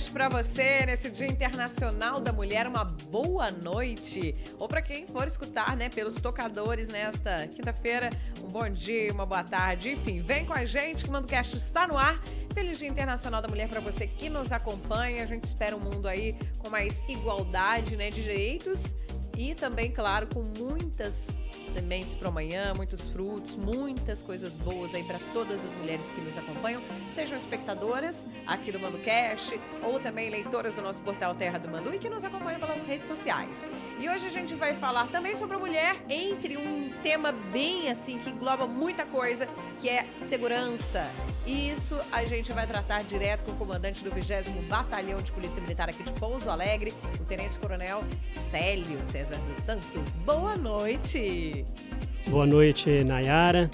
Cash para você nesse Dia Internacional da Mulher. Uma boa noite. Ou para quem for escutar, né, pelos tocadores nesta quinta-feira, um bom dia, uma boa tarde. Enfim, vem com a gente que o Mando Cast está no ar. Feliz Dia Internacional da Mulher para você que nos acompanha. A gente espera um mundo aí com mais igualdade, né, de direitos e também, claro, com muitas sementes para amanhã, muitos frutos, muitas coisas boas aí para todas as mulheres que nos acompanham, sejam espectadoras aqui do Mando Cash ou também leitoras do nosso portal Terra do Mandu e que nos acompanham pelas redes sociais. E hoje a gente vai falar também sobre a mulher entre um tema bem assim que engloba muita coisa, que é segurança. E isso a gente vai tratar direto com o comandante do 20 Batalhão de Polícia Militar aqui de Pouso Alegre, o Tenente Coronel Célio César dos Santos. Boa noite! Boa noite, Nayara.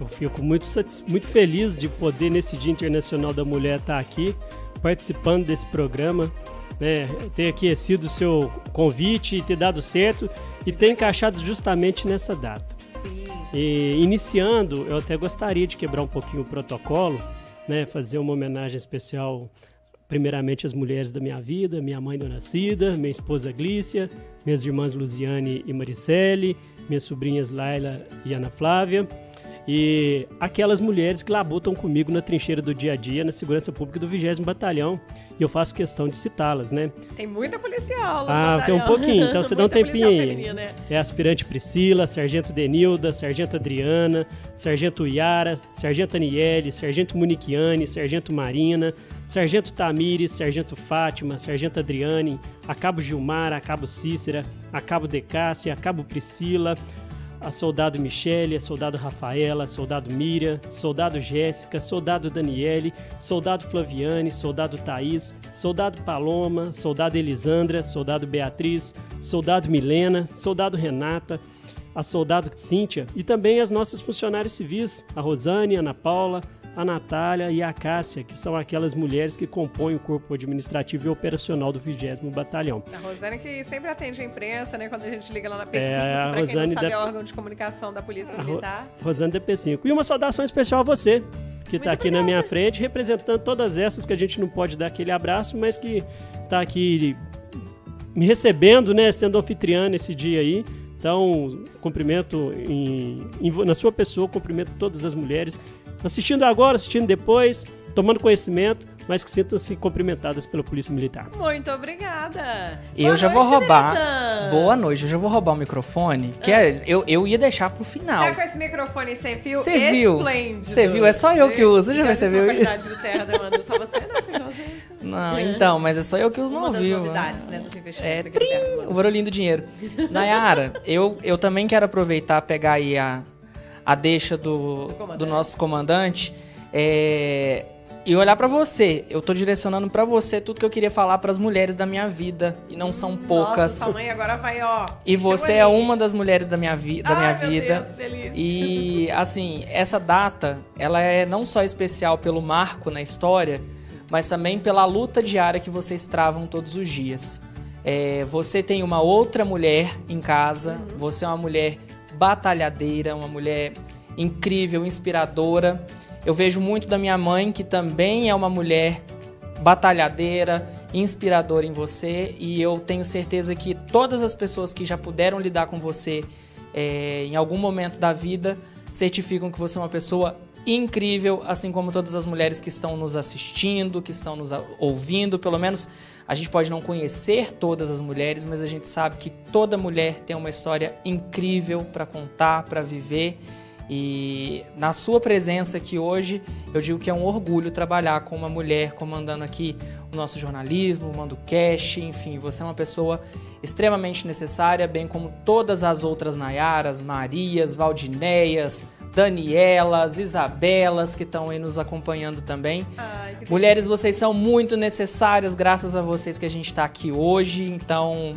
Eu fico muito, muito feliz de poder, nesse Dia Internacional da Mulher, estar aqui participando desse programa, né? ter aquecido o seu convite e ter dado certo e ter encaixado justamente nessa data. Sim. E, iniciando, eu até gostaria de quebrar um pouquinho o protocolo, né? fazer uma homenagem especial primeiramente as mulheres da minha vida, minha mãe Dona Cida, minha esposa Glícia, minhas irmãs Luziane e Maricele, minhas sobrinhas Laila e Ana Flávia, e aquelas mulheres que labutam comigo na trincheira do dia a dia, na segurança pública do 20 Batalhão, e eu faço questão de citá-las, né? Tem muita policial lá Ah, tem um pouquinho, então você dá um tempinho aí. Né? É aspirante Priscila, Sargento Denilda, Sargento Adriana, Sargento Yara, Sargento Aniele, Sargento Muniquiane, Sargento Marina, Sargento Tamires, Sargento Fátima, Sargento Adriane, a Cabo Gilmar, a Cabo Cícera, a Cabo Decássia, a Cabo Priscila, a Soldado Michele, a Soldado Rafaela, Soldado Miriam, Soldado Jéssica, Soldado Daniele, Soldado Flaviane, Soldado Thaís, Soldado Paloma, Soldado Elisandra, Soldado Beatriz, Soldado Milena, Soldado Renata, a Soldado Cíntia e também as nossas funcionárias civis, a Rosane, a Ana Paula, a Natália e a Cássia, que são aquelas mulheres que compõem o corpo administrativo e operacional do 20 Batalhão. A Rosane que sempre atende a imprensa, né, quando a gente liga lá na P5, é, a pra quem não sabe, da... é órgão de comunicação da Polícia Militar. Ro... Rosane da P5. E uma saudação especial a você, que está aqui obrigada. na minha frente, representando todas essas que a gente não pode dar aquele abraço, mas que está aqui me recebendo, né, sendo anfitriã nesse dia aí. Então, cumprimento em, em, na sua pessoa, cumprimento todas as mulheres assistindo agora, assistindo depois, tomando conhecimento, mas que sintam-se cumprimentadas pela Polícia Militar. Muito obrigada. Eu já vou roubar. Boa noite, eu já vou roubar o microfone, que é, ah. eu, eu ia deixar pro final. Tá com esse microfone sem fio Cê esplêndido. Você viu? É só eu que uso, já percebeu? qualidade do terra, demanda só você não, Não, então, mas é só eu que uso Uma no das vivo. novidades, né, dos investimentos é, trim, o barulhinho do dinheiro. Nayara, eu, eu também quero aproveitar, pegar aí a, a deixa do, do, do nosso comandante é, e olhar para você. Eu tô direcionando para você tudo que eu queria falar para as mulheres da minha vida e não são poucas. Nossa, mãe agora vai, ó. E você é uma das mulheres da minha, vi da Ai, minha vida. Deus, delícia. E assim, essa data, ela é não só especial pelo marco na história, mas também pela luta diária que vocês travam todos os dias. É, você tem uma outra mulher em casa, uhum. você é uma mulher batalhadeira, uma mulher incrível, inspiradora. Eu vejo muito da minha mãe, que também é uma mulher batalhadeira, inspiradora em você, e eu tenho certeza que todas as pessoas que já puderam lidar com você é, em algum momento da vida certificam que você é uma pessoa incrível, assim como todas as mulheres que estão nos assistindo, que estão nos ouvindo, pelo menos a gente pode não conhecer todas as mulheres, mas a gente sabe que toda mulher tem uma história incrível para contar, para viver. E na sua presença aqui hoje, eu digo que é um orgulho trabalhar com uma mulher comandando aqui o nosso jornalismo, o Mando Cash, enfim, você é uma pessoa extremamente necessária, bem como todas as outras Nayaras, Marias, Valdineias, Danielas, Isabelas que estão aí nos acompanhando também. Ai, Mulheres, vocês são muito necessárias, graças a vocês que a gente está aqui hoje. Então,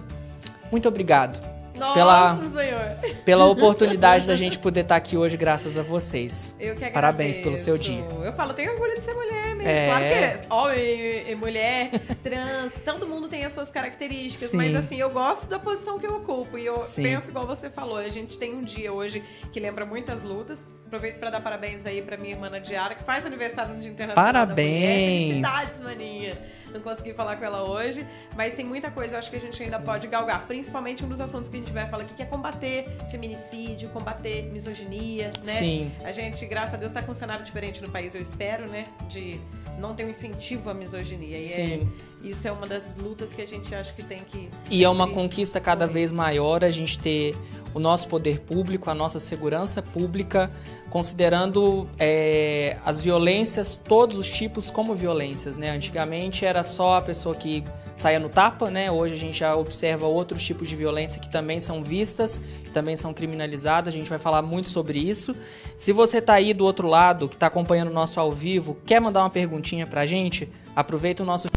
muito obrigado. Nossa, pela, Senhor. pela oportunidade da gente poder estar aqui hoje, graças a vocês. Eu que agradeço. Parabéns pelo seu dia. Eu falo, tenho orgulho de ser mulher mesmo. É. Claro que homem e mulher, trans, todo mundo tem as suas características, Sim. mas assim, eu gosto da posição que eu ocupo. E eu Sim. penso igual você falou, a gente tem um dia hoje que lembra muitas lutas. Aproveito para dar parabéns aí para minha irmã Diara, que faz aniversário no Dia Internacional Parabéns. da Mulher. Felicidades, maninha. Não consegui falar com ela hoje, mas tem muita coisa eu acho que a gente ainda Sim. pode galgar, principalmente um dos assuntos que a gente vai falar aqui, que é combater feminicídio, combater misoginia, né? Sim. A gente, graças a Deus, está com um cenário diferente no país, eu espero, né? De não ter um incentivo à misoginia. E é Sim. É, isso é uma das lutas que a gente acha que tem que. E é uma conquista cada vez maior a gente ter o nosso poder público, a nossa segurança pública, considerando é, as violências, todos os tipos como violências, né? Antigamente era só a pessoa que saia no tapa, né? Hoje a gente já observa outros tipos de violência que também são vistas, também são criminalizadas. A gente vai falar muito sobre isso. Se você está aí do outro lado, que está acompanhando o nosso ao vivo, quer mandar uma perguntinha para a gente, aproveita o nosso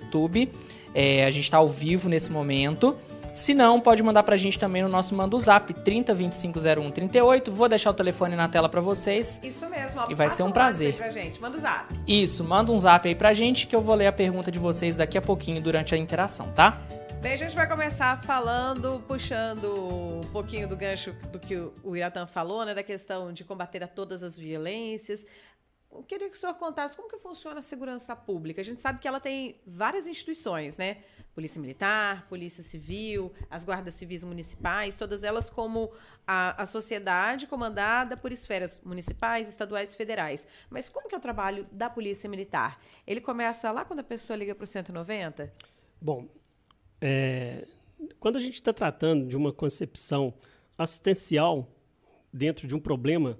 YouTube. É, a gente está ao vivo nesse momento. Se não, pode mandar pra gente também no nosso mando zap 30250138. Vou deixar o telefone na tela para vocês. Isso mesmo. Ó, e vai ser um prazer. Pra gente. Manda o zap. Isso, manda um zap aí pra gente que eu vou ler a pergunta de vocês daqui a pouquinho durante a interação, tá? Daí a gente vai começar falando, puxando um pouquinho do gancho do que o Iratan falou, né? Da questão de combater a todas as violências. Eu queria que o senhor contasse como que funciona a segurança pública. A gente sabe que ela tem várias instituições, né? Polícia Militar, Polícia Civil, as guardas civis municipais, todas elas como a, a sociedade comandada por esferas municipais, estaduais e federais. Mas como que é o trabalho da Polícia Militar? Ele começa lá quando a pessoa liga para o 190? Bom, é, quando a gente está tratando de uma concepção assistencial dentro de um problema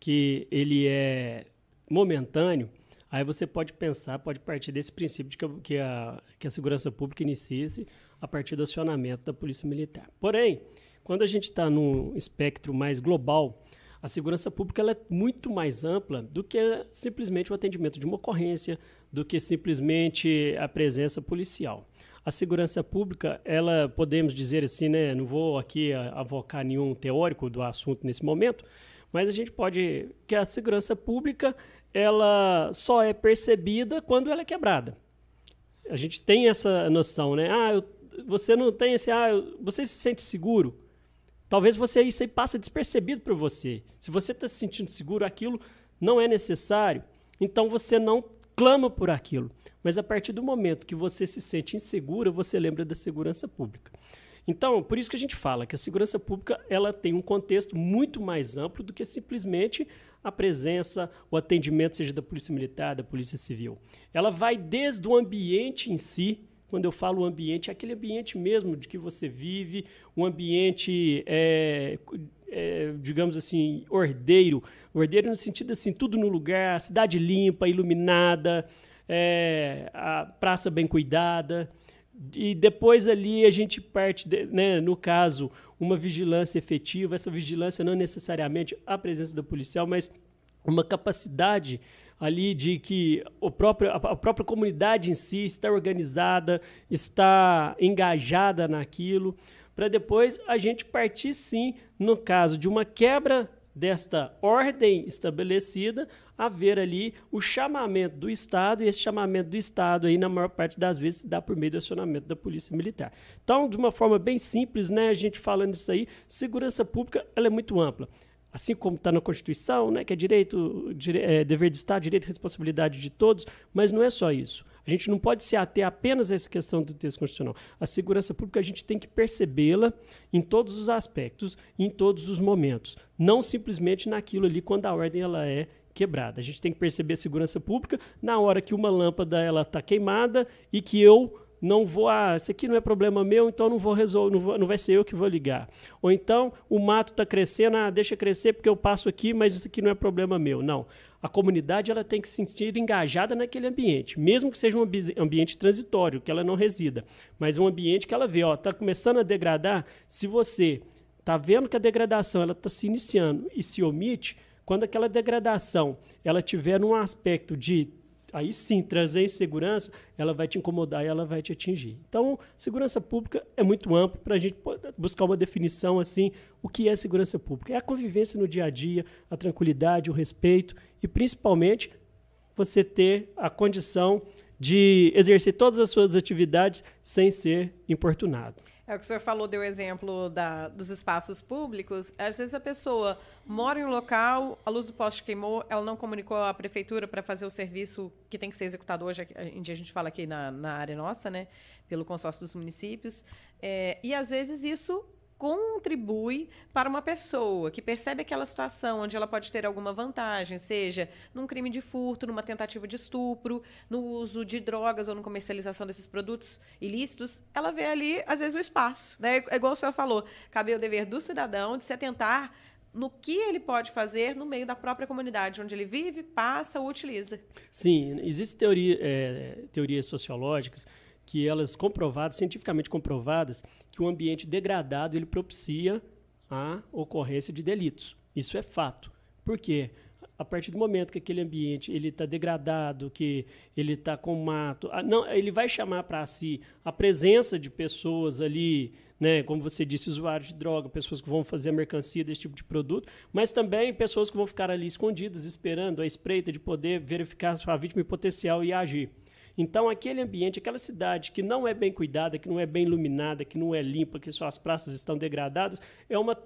que ele é momentâneo, Aí você pode pensar, pode partir desse princípio de que a, que a, que a segurança pública inicie-se a partir do acionamento da Polícia Militar. Porém, quando a gente está num espectro mais global, a segurança pública é muito mais ampla do que simplesmente o atendimento de uma ocorrência, do que simplesmente a presença policial. A segurança pública, ela podemos dizer assim, né, não vou aqui avocar nenhum teórico do assunto nesse momento, mas a gente pode que a segurança pública ela só é percebida quando ela é quebrada. A gente tem essa noção, né? Ah, eu, você não tem esse. Ah, eu, você se sente seguro? Talvez você isso aí passe despercebido por você. Se você está se sentindo seguro, aquilo não é necessário. Então você não clama por aquilo. Mas a partir do momento que você se sente insegura, você lembra da segurança pública. Então, por isso que a gente fala que a segurança pública ela tem um contexto muito mais amplo do que simplesmente a presença, o atendimento, seja da Polícia Militar, da Polícia Civil. Ela vai desde o ambiente em si, quando eu falo ambiente, é aquele ambiente mesmo de que você vive, um ambiente, é, é, digamos assim, ordeiro. Ordeiro no sentido assim, tudo no lugar, cidade limpa, iluminada, é, a praça bem cuidada. E depois ali a gente parte, de, né, no caso, uma vigilância efetiva. Essa vigilância não necessariamente a presença do policial, mas uma capacidade ali de que o próprio, a própria comunidade em si está organizada, está engajada naquilo, para depois a gente partir sim, no caso de uma quebra desta ordem estabelecida, haver ali o chamamento do Estado, e esse chamamento do Estado aí, na maior parte das vezes, se dá por meio do acionamento da Polícia Militar. Então, de uma forma bem simples, né, a gente falando isso aí, segurança pública ela é muito ampla. Assim como está na Constituição, né, que é direito, dire, é, dever do Estado, direito e responsabilidade de todos, mas não é só isso. A gente não pode se ater apenas a essa questão do texto constitucional. A segurança pública a gente tem que percebê-la em todos os aspectos, em todos os momentos, não simplesmente naquilo ali quando a ordem ela é quebrada. A gente tem que perceber a segurança pública na hora que uma lâmpada ela está queimada e que eu não vou, ah, isso aqui não é problema meu, então não vou resolver, não, vou, não vai ser eu que vou ligar. Ou então o mato está crescendo, ah, deixa crescer porque eu passo aqui, mas isso aqui não é problema meu. Não. A comunidade ela tem que se sentir engajada naquele ambiente, mesmo que seja um ambiente transitório, que ela não resida, mas um ambiente que ela vê, ó, está começando a degradar. Se você está vendo que a degradação ela está se iniciando e se omite, quando aquela degradação ela tiver num aspecto de aí sim trazer insegurança, ela vai te incomodar e ela vai te atingir. Então, segurança pública é muito amplo para a gente buscar uma definição assim, o que é segurança pública? É a convivência no dia a dia, a tranquilidade, o respeito e principalmente você ter a condição de exercer todas as suas atividades sem ser importunado. É o que o senhor falou, deu exemplo da, dos espaços públicos. Às vezes a pessoa mora em um local, a luz do poste queimou, ela não comunicou à prefeitura para fazer o serviço que tem que ser executado hoje, em dia a gente fala aqui na, na área nossa, né, pelo consórcio dos municípios. É, e às vezes isso contribui para uma pessoa que percebe aquela situação onde ela pode ter alguma vantagem, seja num crime de furto, numa tentativa de estupro, no uso de drogas ou na comercialização desses produtos ilícitos, ela vê ali, às vezes, o espaço. Né? É igual o senhor falou, cabe o dever do cidadão de se atentar no que ele pode fazer no meio da própria comunidade onde ele vive, passa ou utiliza. Sim, existem teoria, é, teorias sociológicas que elas comprovadas, cientificamente comprovadas, que o ambiente degradado ele propicia a ocorrência de delitos. Isso é fato. Por quê? A partir do momento que aquele ambiente ele está degradado, que ele está com mato, não, ele vai chamar para si a presença de pessoas ali, né, como você disse, usuários de droga, pessoas que vão fazer a mercancia desse tipo de produto, mas também pessoas que vão ficar ali escondidas, esperando a espreita de poder verificar a sua vítima em potencial e agir. Então, aquele ambiente, aquela cidade que não é bem cuidada, que não é bem iluminada, que não é limpa, que suas praças estão degradadas, é uma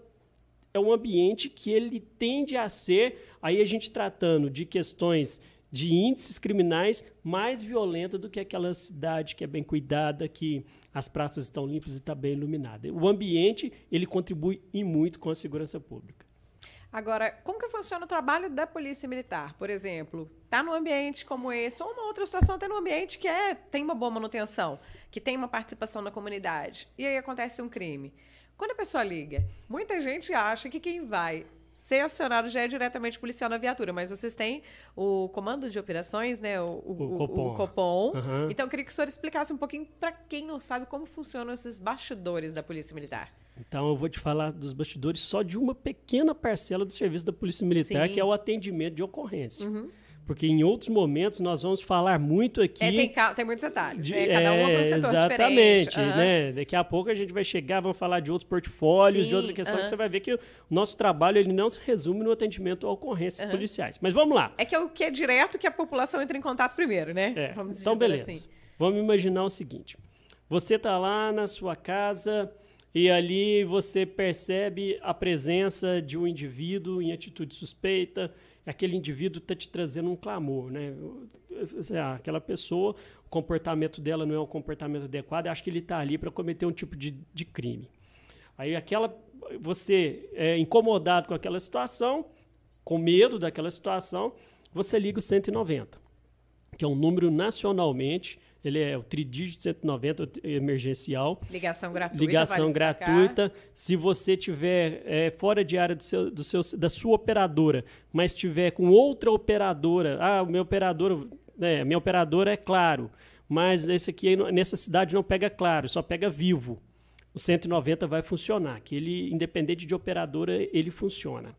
é um ambiente que ele tende a ser, aí a gente tratando de questões de índices criminais mais violenta do que aquela cidade que é bem cuidada, que as praças estão limpas e está bem iluminada. O ambiente ele contribui e muito com a segurança pública. Agora, como que funciona o trabalho da polícia militar? Por exemplo, tá num ambiente como esse, ou uma outra situação, até num ambiente que é, tem uma boa manutenção, que tem uma participação na comunidade, e aí acontece um crime. Quando a pessoa liga, muita gente acha que quem vai ser acionado já é diretamente policial na viatura, mas vocês têm o comando de operações, né? O, o, o Copom. O Copom. Uhum. Então, eu queria que o senhor explicasse um pouquinho para quem não sabe como funcionam esses bastidores da Polícia Militar. Então, eu vou te falar dos bastidores só de uma pequena parcela do serviço da Polícia Militar, Sim. que é o atendimento de ocorrência. Uhum. Porque em outros momentos nós vamos falar muito aqui. É, tem, tem, muitos detalhes. De, né? Cada um é um setor Exatamente. Uhum. Né? Daqui a pouco a gente vai chegar, vamos falar de outros portfólios, Sim, de outra questão, uhum. que você vai ver que o nosso trabalho ele não se resume no atendimento a ocorrências uhum. policiais. Mas vamos lá. É que é o que é direto que a população entra em contato primeiro, né? É. Vamos então, beleza. Assim. Vamos imaginar o seguinte: você está lá na sua casa e ali você percebe a presença de um indivíduo em atitude suspeita aquele indivíduo está te trazendo um clamor, né? Aquela pessoa, o comportamento dela não é um comportamento adequado, acho que ele está ali para cometer um tipo de, de crime. Aí aquela, você é incomodado com aquela situação, com medo daquela situação, você liga o 190, que é um número nacionalmente ele é o tridígito 190 emergencial. Ligação gratuita. Ligação gratuita. Se você tiver é, fora de área do seu, do seu, da sua operadora, mas tiver com outra operadora, ah, o meu operador, né, minha operadora é claro, mas esse aqui nessa cidade não pega claro, só pega vivo. O 190 vai funcionar, que ele, independente de operadora, ele funciona.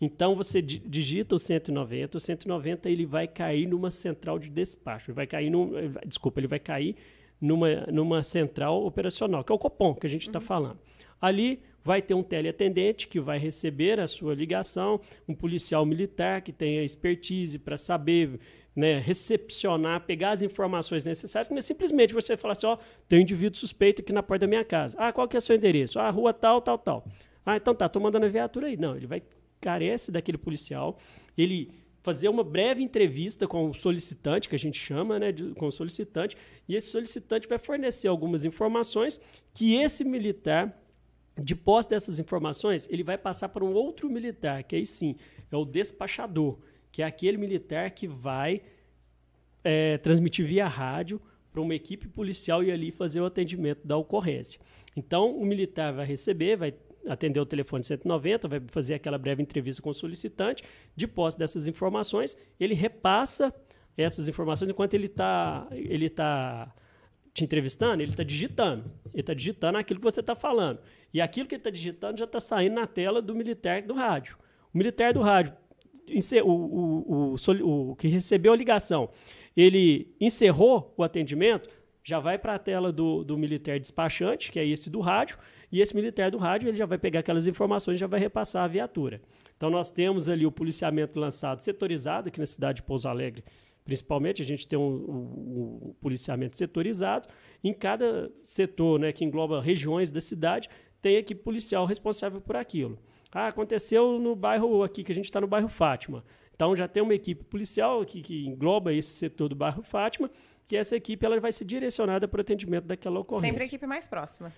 Então você digita o 190, o 190 ele vai cair numa central de despacho, ele vai cair num, eh, desculpa, ele vai cair numa, numa central operacional, que é o Copom que a gente está uhum. falando. Ali vai ter um teleatendente que vai receber a sua ligação, um policial militar que tenha expertise para saber né, recepcionar, pegar as informações necessárias, não é simplesmente você falar assim, ó, tem um indivíduo suspeito aqui na porta da minha casa. Ah, qual que é o seu endereço? Ah, rua tal, tal, tal. Ah, então tá, tô mandando a viatura aí. Não, ele vai carece daquele policial, ele fazer uma breve entrevista com o solicitante, que a gente chama, né, de, com o solicitante, e esse solicitante vai fornecer algumas informações que esse militar, de posse dessas informações, ele vai passar para um outro militar, que aí sim é o despachador, que é aquele militar que vai é, transmitir via rádio para uma equipe policial e ali fazer o atendimento da ocorrência. Então, o militar vai receber, vai atender o telefone 190, vai fazer aquela breve entrevista com o solicitante. De posse dessas informações, ele repassa essas informações enquanto ele está ele tá te entrevistando, ele está digitando. Ele está digitando aquilo que você está falando. E aquilo que ele está digitando já está saindo na tela do militar do rádio. O militar do rádio, o, o, o, o que recebeu a ligação, ele encerrou o atendimento, já vai para a tela do, do militar despachante, que é esse do rádio, e esse militar do rádio ele já vai pegar aquelas informações e já vai repassar a viatura. Então nós temos ali o policiamento lançado setorizado aqui na cidade de Pouso Alegre Principalmente, a gente tem um, um, um policiamento setorizado. Em cada setor, né, que engloba regiões da cidade, tem equipe policial responsável por aquilo. Ah, aconteceu no bairro aqui, que a gente está no bairro Fátima. Então já tem uma equipe policial aqui que engloba esse setor do bairro Fátima, que essa equipe ela vai ser direcionada para o atendimento daquela ocorrência. Sempre a equipe mais próxima.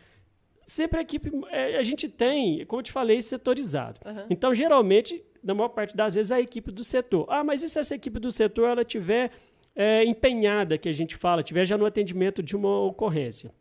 Sempre a equipe. É, a gente tem, como eu te falei, setorizado. Uhum. Então, geralmente, na maior parte das vezes, a equipe do setor. Ah, mas e se essa equipe do setor ela tiver é, empenhada, que a gente fala, tiver já no atendimento de uma ocorrência?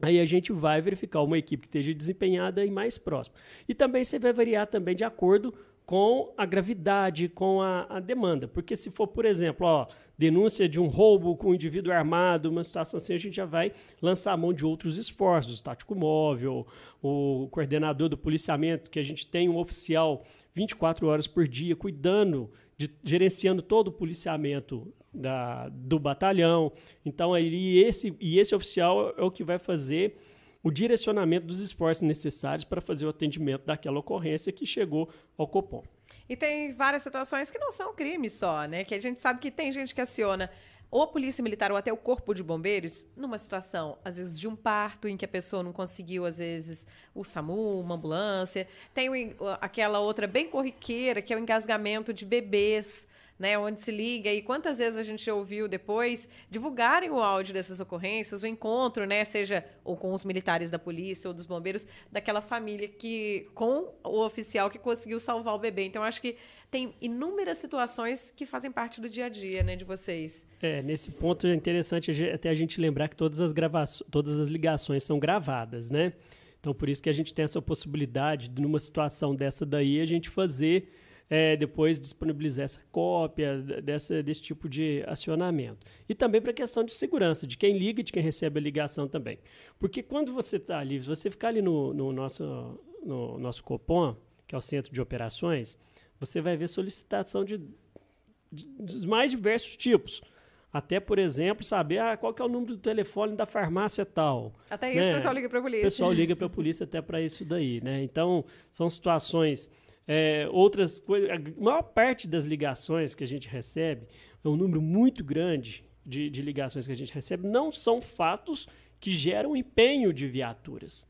Aí a gente vai verificar uma equipe que esteja desempenhada e mais próxima. E também você vai variar também de acordo com a gravidade, com a, a, demanda. Porque se for, por exemplo, ó, denúncia de um roubo com um indivíduo armado, uma situação assim, a gente já vai lançar a mão de outros esforços, tático móvel, o coordenador do policiamento, que a gente tem um oficial 24 horas por dia cuidando, de, gerenciando todo o policiamento da, do batalhão. Então, aí, esse, e esse oficial é o que vai fazer o direcionamento dos esforços necessários para fazer o atendimento daquela ocorrência que chegou ao Copom. E tem várias situações que não são crime só, né? Que a gente sabe que tem gente que aciona ou a polícia militar ou até o corpo de bombeiros numa situação, às vezes, de um parto em que a pessoa não conseguiu, às vezes, o SAMU, uma ambulância. Tem aquela outra bem corriqueira, que é o engasgamento de bebês né, onde se liga e quantas vezes a gente ouviu depois divulgarem o áudio dessas ocorrências, o encontro, né, seja ou com os militares da polícia ou dos bombeiros, daquela família que com o oficial que conseguiu salvar o bebê. Então acho que tem inúmeras situações que fazem parte do dia a dia, né, de vocês. É, nesse ponto é interessante até a gente lembrar que todas as gravações, todas as ligações são gravadas, né? Então por isso que a gente tem essa possibilidade de numa situação dessa daí a gente fazer é, depois disponibilizar essa cópia dessa, desse tipo de acionamento. E também para a questão de segurança, de quem liga e de quem recebe a ligação também. Porque quando você está ali, se você ficar ali no, no, nosso, no nosso Copom, que é o Centro de Operações, você vai ver solicitação de, de dos mais diversos tipos. Até, por exemplo, saber ah, qual é o número do telefone da farmácia tal. Até isso né? o pessoal liga para a polícia. O pessoal liga para a polícia até para isso daí. Né? Então, são situações é, outras coisas. A maior parte das ligações que a gente recebe, é um número muito grande de, de ligações que a gente recebe, não são fatos que geram empenho de viaturas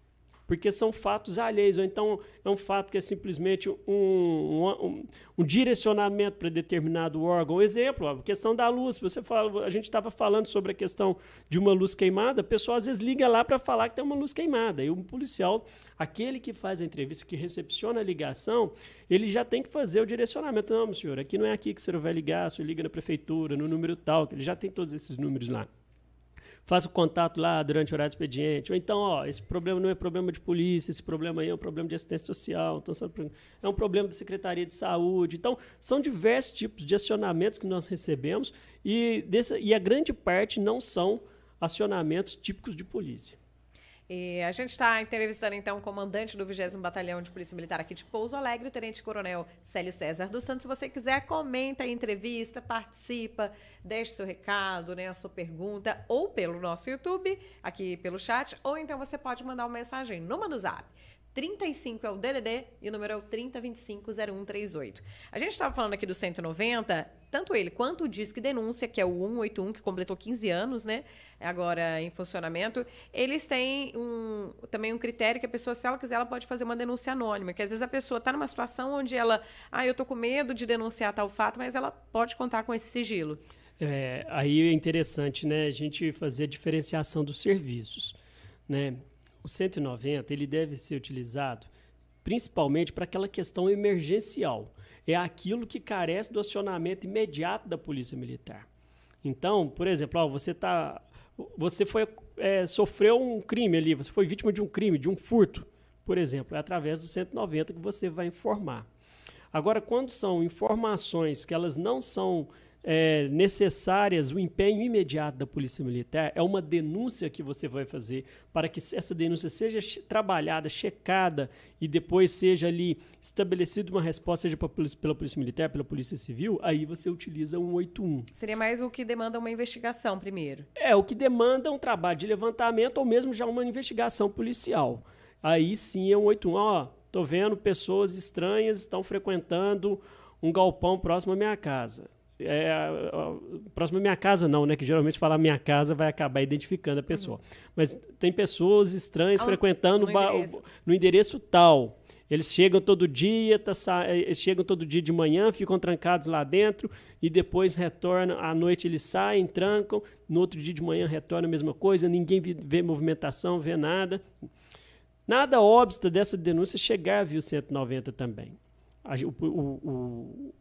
porque são fatos alheios, ou então é um fato que é simplesmente um, um, um direcionamento para determinado órgão. Exemplo, a questão da luz. Você fala, a gente estava falando sobre a questão de uma luz queimada, a pessoa às vezes liga lá para falar que tem uma luz queimada. E o policial, aquele que faz a entrevista, que recepciona a ligação, ele já tem que fazer o direcionamento. Não, senhor, aqui não é aqui que o senhor vai ligar, o senhor liga na prefeitura, no número tal, que ele já tem todos esses números lá faz o contato lá durante o horário de expediente. Ou então, ó, esse problema não é problema de polícia, esse problema aí é um problema de assistência social, então é um problema da Secretaria de Saúde. Então, são diversos tipos de acionamentos que nós recebemos e, dessa, e a grande parte não são acionamentos típicos de polícia. E a gente está entrevistando, então, o comandante do 20 Batalhão de Polícia Militar aqui de Pouso Alegre, o Tenente Coronel Célio César dos Santos. Se você quiser, comenta a entrevista, participa, deixe seu recado, né, a sua pergunta, ou pelo nosso YouTube, aqui pelo chat, ou então você pode mandar uma mensagem no Zap. 35 é o DDD e o número é o 30250138. A gente estava falando aqui do 190, tanto ele quanto o Disque Denúncia, que é o 181, que completou 15 anos, né? Agora em funcionamento, eles têm um, também um critério que a pessoa, se ela quiser, ela pode fazer uma denúncia anônima. Que às vezes a pessoa está numa situação onde ela, ah, eu tô com medo de denunciar tal fato, mas ela pode contar com esse sigilo. É, aí é interessante, né, a gente fazer a diferenciação dos serviços, né? o 190 ele deve ser utilizado principalmente para aquela questão emergencial. É aquilo que carece do acionamento imediato da polícia militar. Então, por exemplo, ó, você tá, você foi é, sofreu um crime ali, você foi vítima de um crime, de um furto, por exemplo, é através do 190 que você vai informar. Agora, quando são informações que elas não são é, necessárias, o empenho imediato da Polícia Militar é uma denúncia que você vai fazer para que essa denúncia seja trabalhada, checada e depois seja ali estabelecida uma resposta, seja pela Polícia Militar, pela Polícia Civil, aí você utiliza 181. Seria mais o que demanda uma investigação primeiro? É, o que demanda um trabalho de levantamento ou mesmo já uma investigação policial. Aí sim é 181. Ó, tô vendo pessoas estranhas estão frequentando um galpão próximo à minha casa é, próximo à minha casa não, né? Que geralmente falar minha casa vai acabar identificando a pessoa. Uhum. Mas tem pessoas estranhas ah, frequentando no endereço. no endereço tal. Eles chegam todo dia, tá, eles chegam todo dia de manhã, ficam trancados lá dentro e depois retornam. À noite eles saem, trancam. No outro dia de manhã retornam a mesma coisa. Ninguém vê movimentação, vê nada. Nada obsta dessa denúncia chegar a 190 também. O, o, o,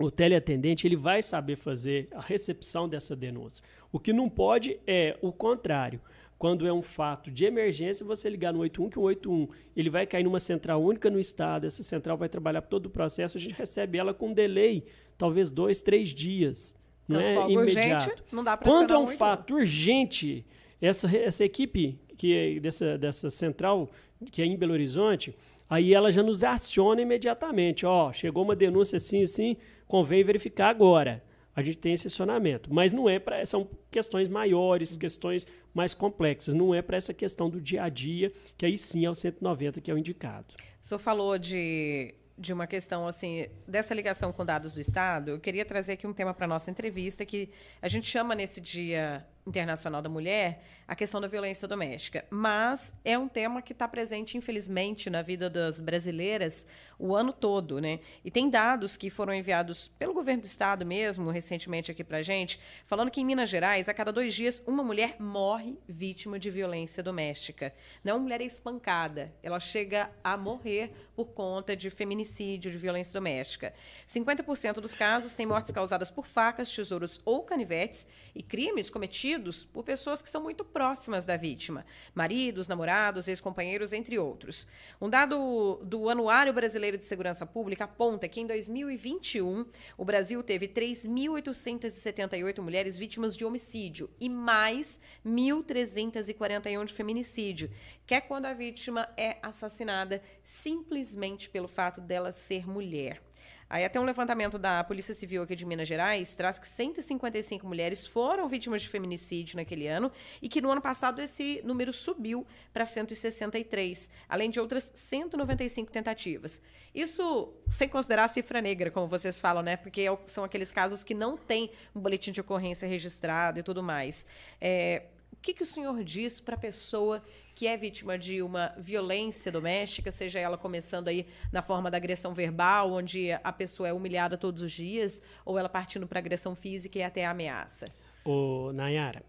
o teleatendente ele vai saber fazer a recepção dessa denúncia. O que não pode é o contrário quando é um fato de emergência, você ligar no 81, que o 81 ele vai cair numa central única no estado, essa central vai trabalhar todo o processo, a gente recebe ela com um delay, talvez dois, três dias. Não é imediato. Urgente, não dá Quando é um fato urgente, essa, essa equipe que é dessa, dessa central, que é em Belo Horizonte, aí ela já nos aciona imediatamente. Ó, chegou uma denúncia assim, assim, convém verificar agora a gente tem esse acionamento. Mas não é para. São questões maiores, questões mais complexas. Não é para essa questão do dia a dia, que aí sim é o 190 que é o indicado. O senhor falou de, de uma questão assim, dessa ligação com dados do Estado. Eu queria trazer aqui um tema para nossa entrevista que a gente chama nesse dia Internacional da Mulher, a questão da violência doméstica. Mas é um tema que está presente, infelizmente, na vida das brasileiras o ano todo, né? E tem dados que foram enviados pelo governo do estado mesmo, recentemente aqui para gente, falando que em Minas Gerais, a cada dois dias, uma mulher morre vítima de violência doméstica. Não é uma mulher espancada, ela chega a morrer por conta de feminicídio, de violência doméstica. 50% dos casos têm mortes causadas por facas, tesouros ou canivetes e crimes cometidos cometidos por pessoas que são muito próximas da vítima, maridos, namorados, ex-companheiros, entre outros. Um dado do Anuário Brasileiro de Segurança Pública aponta que em 2021 o Brasil teve 3.878 mulheres vítimas de homicídio e mais 1.341 de feminicídio, que é quando a vítima é assassinada simplesmente pelo fato dela ser mulher. Aí até um levantamento da Polícia Civil aqui de Minas Gerais traz que 155 mulheres foram vítimas de feminicídio naquele ano e que no ano passado esse número subiu para 163, além de outras 195 tentativas. Isso sem considerar a cifra negra, como vocês falam, né? Porque é são aqueles casos que não tem um boletim de ocorrência registrado e tudo mais. É, que, que o senhor diz para a pessoa que é vítima de uma violência doméstica, seja ela começando aí na forma da agressão verbal, onde a pessoa é humilhada todos os dias, ou ela partindo para agressão física e até a ameaça? Ô, Nayara,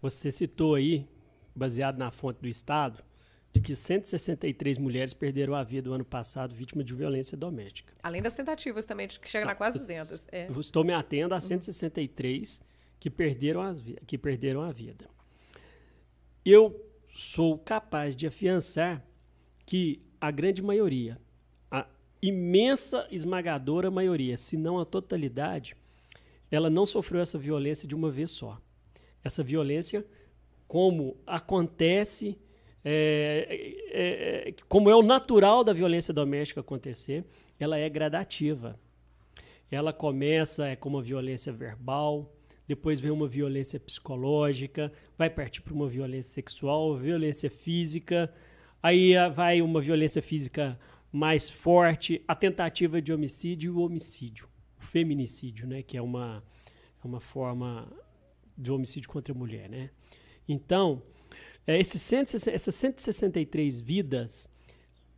você citou aí, baseado na fonte do Estado, de que 163 mulheres perderam a vida no ano passado vítima de violência doméstica. Além das tentativas também, que chegam tá. a quase 200. É. Estou me atendo a 163 que perderam, as, que perderam a vida eu sou capaz de afiançar que a grande maioria, a imensa, esmagadora maioria, se não a totalidade, ela não sofreu essa violência de uma vez só. Essa violência, como acontece, é, é, é, como é o natural da violência doméstica acontecer, ela é gradativa. Ela começa é, como violência verbal, depois vem uma violência psicológica, vai partir para uma violência sexual, violência física, aí ah, vai uma violência física mais forte, a tentativa de homicídio e o homicídio, o feminicídio, né, que é uma, é uma forma de homicídio contra a mulher, né? Então, é, esses 160, essas 163 vidas,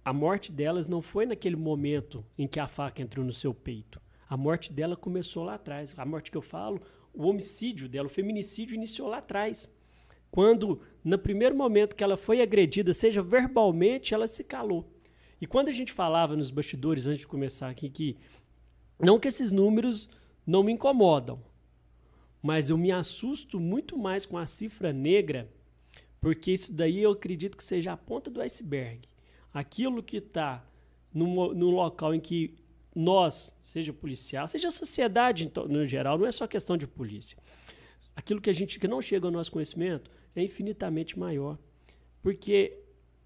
a morte delas não foi naquele momento em que a faca entrou no seu peito. A morte dela começou lá atrás. A morte que eu falo, o homicídio dela, o feminicídio iniciou lá atrás. Quando, no primeiro momento que ela foi agredida, seja verbalmente, ela se calou. E quando a gente falava nos bastidores, antes de começar aqui, que não que esses números não me incomodam, mas eu me assusto muito mais com a cifra negra, porque isso daí eu acredito que seja a ponta do iceberg. Aquilo que está no, local em que nós, seja policial, seja a sociedade no geral, não é só questão de polícia. Aquilo que a gente que não chega ao nosso conhecimento é infinitamente maior. Porque,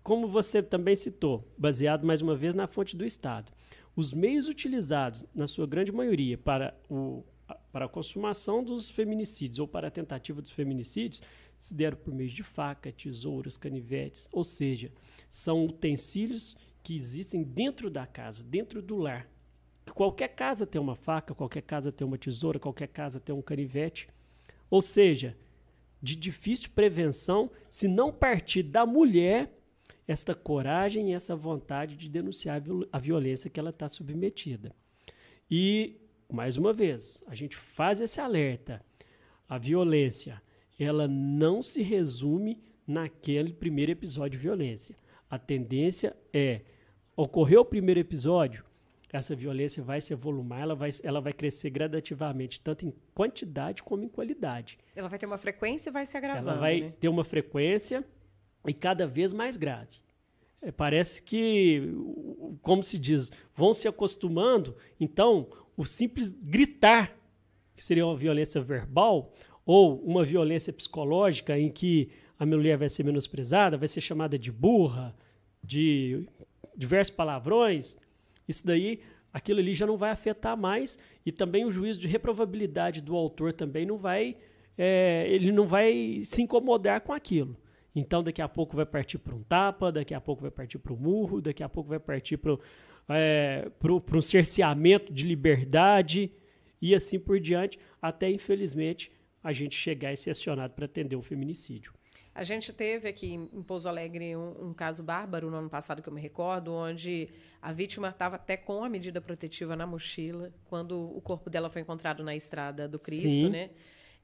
como você também citou, baseado mais uma vez na fonte do Estado, os meios utilizados, na sua grande maioria, para, o, para a consumação dos feminicídios ou para a tentativa dos feminicídios se deram por meio de faca, tesouras, canivetes, ou seja, são utensílios que existem dentro da casa, dentro do lar qualquer casa tem uma faca, qualquer casa tem uma tesoura, qualquer casa tem um canivete. Ou seja, de difícil prevenção se não partir da mulher esta coragem e essa vontade de denunciar a violência que ela está submetida. E, mais uma vez, a gente faz esse alerta. A violência, ela não se resume naquele primeiro episódio de violência. A tendência é, ocorreu o primeiro episódio, essa violência vai se evolumar, ela vai, ela vai crescer gradativamente, tanto em quantidade como em qualidade. Ela vai ter uma frequência e vai se agravando. Ela vai né? ter uma frequência e cada vez mais grave. É, parece que, como se diz, vão se acostumando. Então, o simples gritar, que seria uma violência verbal, ou uma violência psicológica em que a mulher vai ser menosprezada, vai ser chamada de burra, de diversos palavrões, isso daí, aquilo ali já não vai afetar mais e também o juízo de reprovabilidade do autor também não vai, é, ele não vai se incomodar com aquilo. Então, daqui a pouco vai partir para um tapa, daqui a pouco vai partir para o murro, daqui a pouco vai partir para é, um cerceamento de liberdade e assim por diante, até infelizmente a gente chegar e ser acionado para atender o feminicídio. A gente teve aqui em Pouso Alegre um, um, caso bárbaro no ano passado que eu me recordo, onde a vítima estava até com a medida protetiva na mochila quando o corpo dela foi encontrado na estrada do Cristo, Sim. né?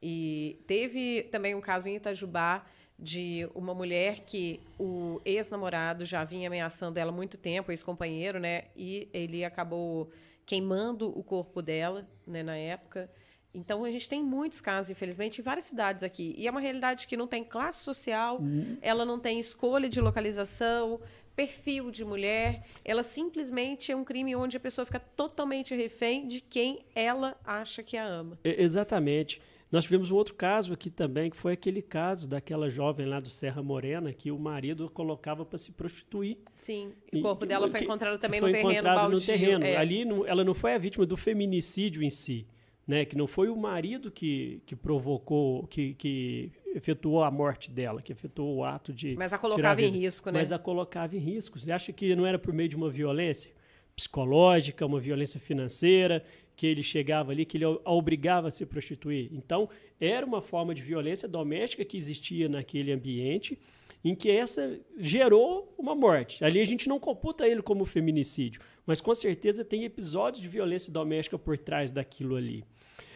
E teve também um caso em Itajubá de uma mulher que o ex-namorado já vinha ameaçando ela há muito tempo, ex-companheiro, né? E ele acabou queimando o corpo dela, né, na época. Então a gente tem muitos casos, infelizmente, em várias cidades aqui. E é uma realidade que não tem classe social, uhum. ela não tem escolha de localização, perfil de mulher. Ela simplesmente é um crime onde a pessoa fica totalmente refém de quem ela acha que a ama. exatamente. Nós tivemos um outro caso aqui também, que foi aquele caso daquela jovem lá do Serra Morena, que o marido colocava para se prostituir. Sim, e o corpo e, dela foi encontrado também no terreno encontrado baldio. no terreno. É. Ali, ela não foi a vítima do feminicídio em si, né? Que não foi o marido que, que provocou, que, que efetuou a morte dela, que efetuou o ato de. Mas a colocava em risco, né? Mas a colocava em risco. Você acha que não era por meio de uma violência psicológica, uma violência financeira, que ele chegava ali, que ele a obrigava a se prostituir. Então, era uma forma de violência doméstica que existia naquele ambiente, em que essa gerou uma morte. Ali a gente não computa ele como feminicídio, mas com certeza tem episódios de violência doméstica por trás daquilo ali.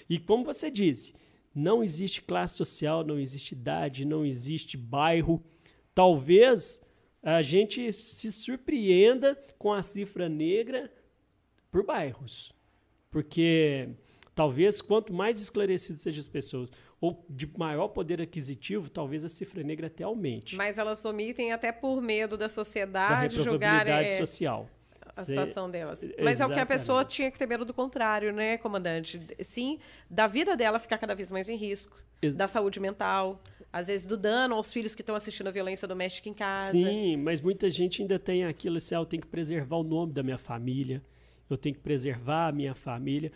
E como você disse, não existe classe social, não existe idade, não existe bairro. Talvez a gente se surpreenda com a cifra negra por bairros. Porque talvez quanto mais esclarecidas sejam as pessoas, ou de maior poder aquisitivo, talvez a cifra negra até aumente. Mas elas omitem até por medo da sociedade da julgar é, social. A situação delas. Mas Exatamente. é o que a pessoa tinha que ter medo do contrário, né, comandante? Sim, da vida dela ficar cada vez mais em risco, Ex da saúde mental, às vezes do dano aos filhos que estão assistindo a violência doméstica em casa. Sim, mas muita gente ainda tem aquilo assim, ah, eu tenho que preservar o nome da minha família eu tenho que preservar a minha família,